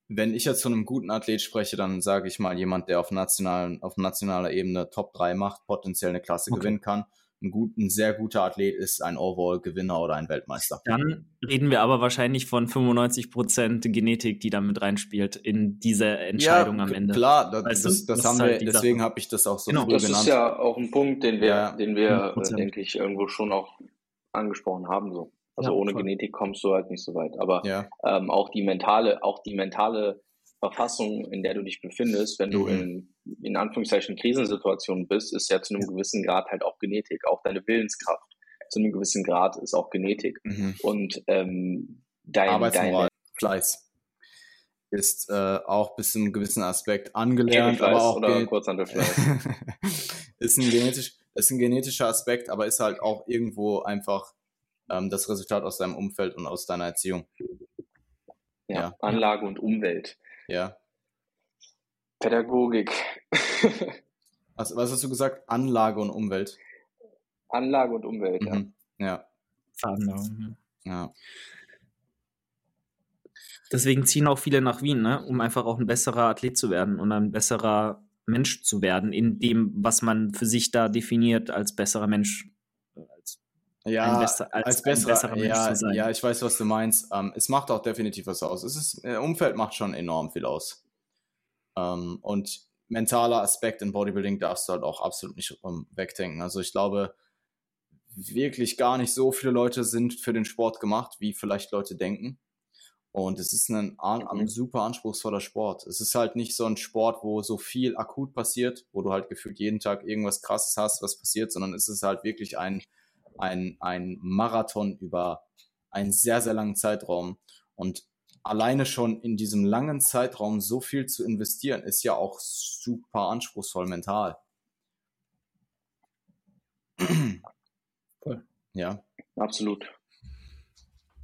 wenn ich jetzt von einem guten Athlet spreche, dann sage ich mal jemand, der auf, nationalen, auf nationaler Ebene Top 3 macht, potenziell eine Klasse okay. gewinnen kann. Ein, gut, ein sehr guter Athlet ist ein Overall-Gewinner oder ein Weltmeister. Dann reden wir aber wahrscheinlich von 95% Genetik, die da mit reinspielt in diese Entscheidung ja, am Ende. Klar, das, weißt das, das haben halt wir, deswegen habe ich das auch so genau. früh das genannt. Das ist ja auch ein Punkt, den wir, ja. den wir, äh, denke ich, irgendwo schon auch angesprochen haben. So. Also ja, ohne voll. Genetik kommst du halt nicht so weit. Aber ja. ähm, auch die mentale, auch die mentale Verfassung, in der du dich befindest, wenn du mhm. in, in Anführungszeichen Krisensituationen bist, ist ja zu einem gewissen Grad halt auch Genetik. Auch deine Willenskraft zu einem gewissen Grad ist auch Genetik. Mhm. Und ähm, dein, Arbeitsmoral, deine, Fleiß ist äh, auch bis zu einem gewissen Aspekt angelernt, aber auch oder ist ein genetisch, ist ein genetischer Aspekt, aber ist halt auch irgendwo einfach ähm, das Resultat aus deinem Umfeld und aus deiner Erziehung. Ja, ja. Anlage und Umwelt. Ja. Pädagogik. was, was hast du gesagt? Anlage und Umwelt. Anlage und Umwelt, mhm. ja. Ja. Ja. Deswegen ziehen auch viele nach Wien, ne? um einfach auch ein besserer Athlet zu werden und ein besserer Mensch zu werden, in dem, was man für sich da definiert als besserer Mensch, ja, besser, als, als besserer, Mensch ja, zu sein. Ja, ich weiß, was du meinst. Ähm, es macht auch definitiv was aus. Es ist, äh, Umfeld macht schon enorm viel aus. Ähm, und mentaler Aspekt in Bodybuilding darfst du halt auch absolut nicht um, wegdenken. Also ich glaube, wirklich gar nicht so viele Leute sind für den Sport gemacht, wie vielleicht Leute denken. Und es ist ein, ein, ein, mhm. super anspruchsvoller Sport. Es ist halt nicht so ein Sport, wo so viel akut passiert, wo du halt gefühlt jeden Tag irgendwas Krasses hast, was passiert, sondern es ist halt wirklich ein ein, ein Marathon über einen sehr, sehr langen Zeitraum. Und alleine schon in diesem langen Zeitraum so viel zu investieren, ist ja auch super anspruchsvoll mental. Voll. Ja. Absolut.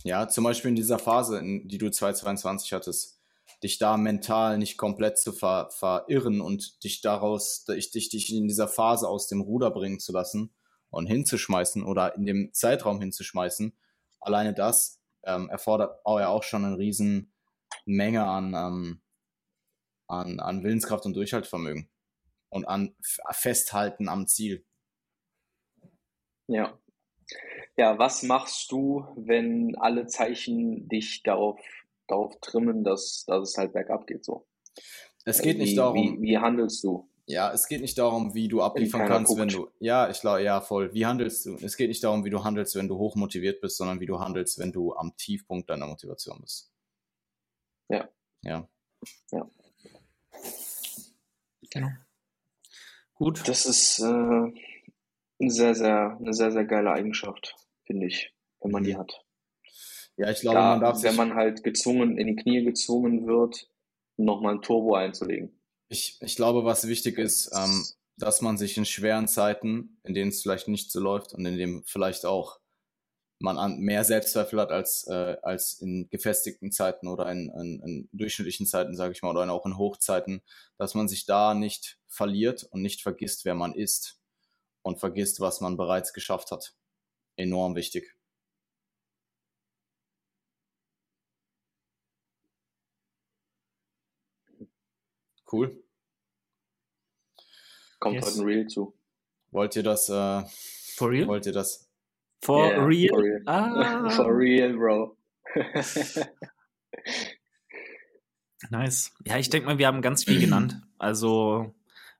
Ja, zum Beispiel in dieser Phase, in die du 2022 hattest, dich da mental nicht komplett zu ver verirren und dich daraus, dich, dich, dich in dieser Phase aus dem Ruder bringen zu lassen, und hinzuschmeißen oder in dem Zeitraum hinzuschmeißen, alleine das ähm, erfordert auch ja auch schon eine riesen Menge an, ähm, an, an Willenskraft und Durchhaltevermögen und an Festhalten am Ziel. Ja. Ja, was machst du, wenn alle Zeichen dich darauf, darauf trimmen, dass, dass es halt bergab geht so? Es geht wie, nicht darum. Wie, wie handelst du? Ja, es geht nicht darum, wie du abliefern kannst, guckt. wenn du. Ja, ich glaube, ja, voll. Wie handelst du? Es geht nicht darum, wie du handelst, wenn du hoch motiviert bist, sondern wie du handelst, wenn du am Tiefpunkt deiner Motivation bist. Ja. Ja. Ja. Genau. Gut. Das ist äh, eine sehr, sehr, eine sehr, sehr geile Eigenschaft, finde ich, wenn man die mhm. hat. Ja, ich glaube, da, man darf. Wenn man halt gezwungen, in die Knie gezwungen wird, nochmal ein Turbo einzulegen. Ich, ich glaube, was wichtig ist, ähm, dass man sich in schweren Zeiten, in denen es vielleicht nicht so läuft und in dem vielleicht auch man an mehr Selbstzweifel hat als, äh, als in gefestigten Zeiten oder in, in, in durchschnittlichen Zeiten, sage ich mal, oder auch in Hochzeiten, dass man sich da nicht verliert und nicht vergisst, wer man ist und vergisst, was man bereits geschafft hat. Enorm wichtig. Cool. Kommt yes. heute ein Reel zu. Wollt ihr das? Äh, For real? Wollt ihr das? For yeah, real? For real, ah. for real bro. nice. Ja, ich denke mal, wir haben ganz viel genannt. Also,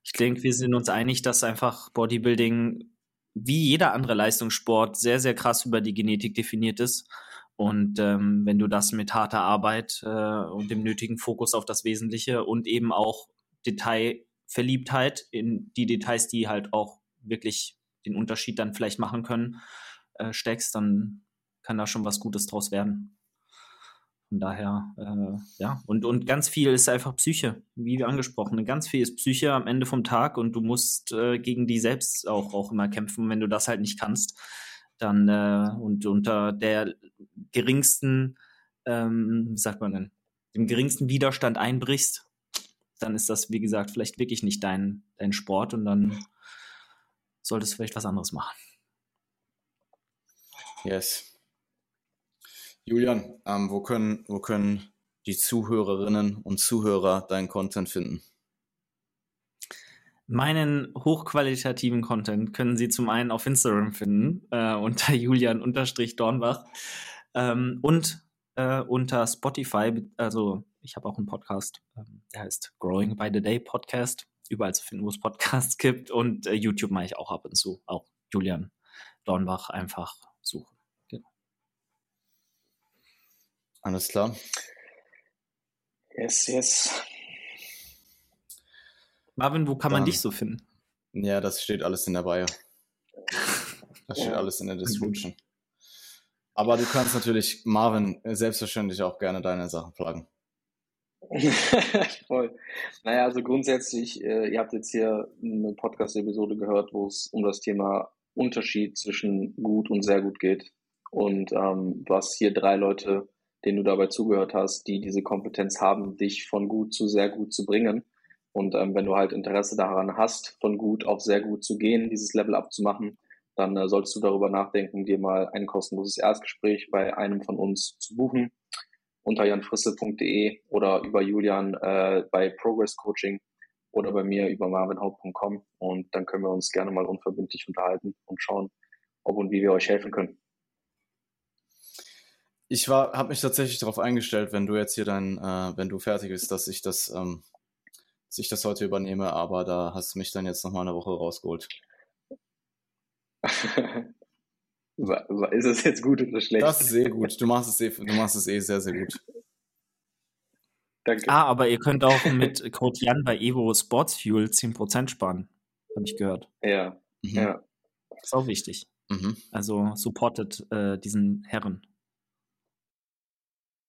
ich denke, wir sind uns einig, dass einfach Bodybuilding wie jeder andere Leistungssport sehr, sehr krass über die Genetik definiert ist. Und ähm, wenn du das mit harter Arbeit äh, und dem nötigen Fokus auf das Wesentliche und eben auch Detailverliebtheit in die Details, die halt auch wirklich den Unterschied dann vielleicht machen können, äh, steckst, dann kann da schon was Gutes draus werden. Von daher, äh, ja, und, und ganz viel ist einfach Psyche, wie angesprochen. Ganz viel ist Psyche am Ende vom Tag und du musst äh, gegen die selbst auch, auch immer kämpfen, wenn du das halt nicht kannst dann äh, und unter der geringsten, ähm, wie sagt man denn, dem geringsten Widerstand einbrichst, dann ist das, wie gesagt, vielleicht wirklich nicht dein, dein Sport und dann solltest du vielleicht was anderes machen. Yes. Julian, ähm, wo, können, wo können die Zuhörerinnen und Zuhörer deinen Content finden? Meinen hochqualitativen Content können Sie zum einen auf Instagram finden, äh, unter Julian-Dornbach ähm, und äh, unter Spotify. Also ich habe auch einen Podcast, ähm, der heißt Growing by the Day Podcast. Überall zu finden, wo es Podcasts gibt. Und äh, YouTube mache ich auch ab und zu. Auch Julian Dornbach einfach suchen. Genau. Alles klar. Yes, yes. Marvin, wo kann man dich so finden? Ja, das steht alles in der Bio. Das steht ja. alles in der Description. Aber du kannst natürlich Marvin selbstverständlich auch gerne deine Sachen pluggen. Voll. Naja, also grundsätzlich, äh, ihr habt jetzt hier eine Podcast-Episode gehört, wo es um das Thema Unterschied zwischen gut und sehr gut geht. Und ähm, hast hier drei Leute, denen du dabei zugehört hast, die diese Kompetenz haben, dich von gut zu sehr gut zu bringen. Und ähm, wenn du halt Interesse daran hast, von gut auf sehr gut zu gehen, dieses Level abzumachen, dann äh, solltest du darüber nachdenken, dir mal ein kostenloses Erstgespräch bei einem von uns zu buchen unter janfrisse.de oder über Julian äh, bei Progress Coaching oder bei mir über marvinhaupt.com und dann können wir uns gerne mal unverbindlich unterhalten und schauen, ob und wie wir euch helfen können. Ich war, habe mich tatsächlich darauf eingestellt, wenn du jetzt hier dein, äh, wenn du fertig bist, dass ich das ähm, dass ich das heute übernehme, aber da hast du mich dann jetzt nochmal eine Woche rausgeholt. ist es jetzt gut oder schlecht? Das ist sehr gut. Du machst es eh, du machst es eh sehr, sehr gut. Danke. Ah, aber ihr könnt auch mit Code Jan bei Evo Sports Fuel 10% sparen. Habe ich gehört. Ja. Mhm. ja. ist auch wichtig. Mhm. Also supportet äh, diesen Herren.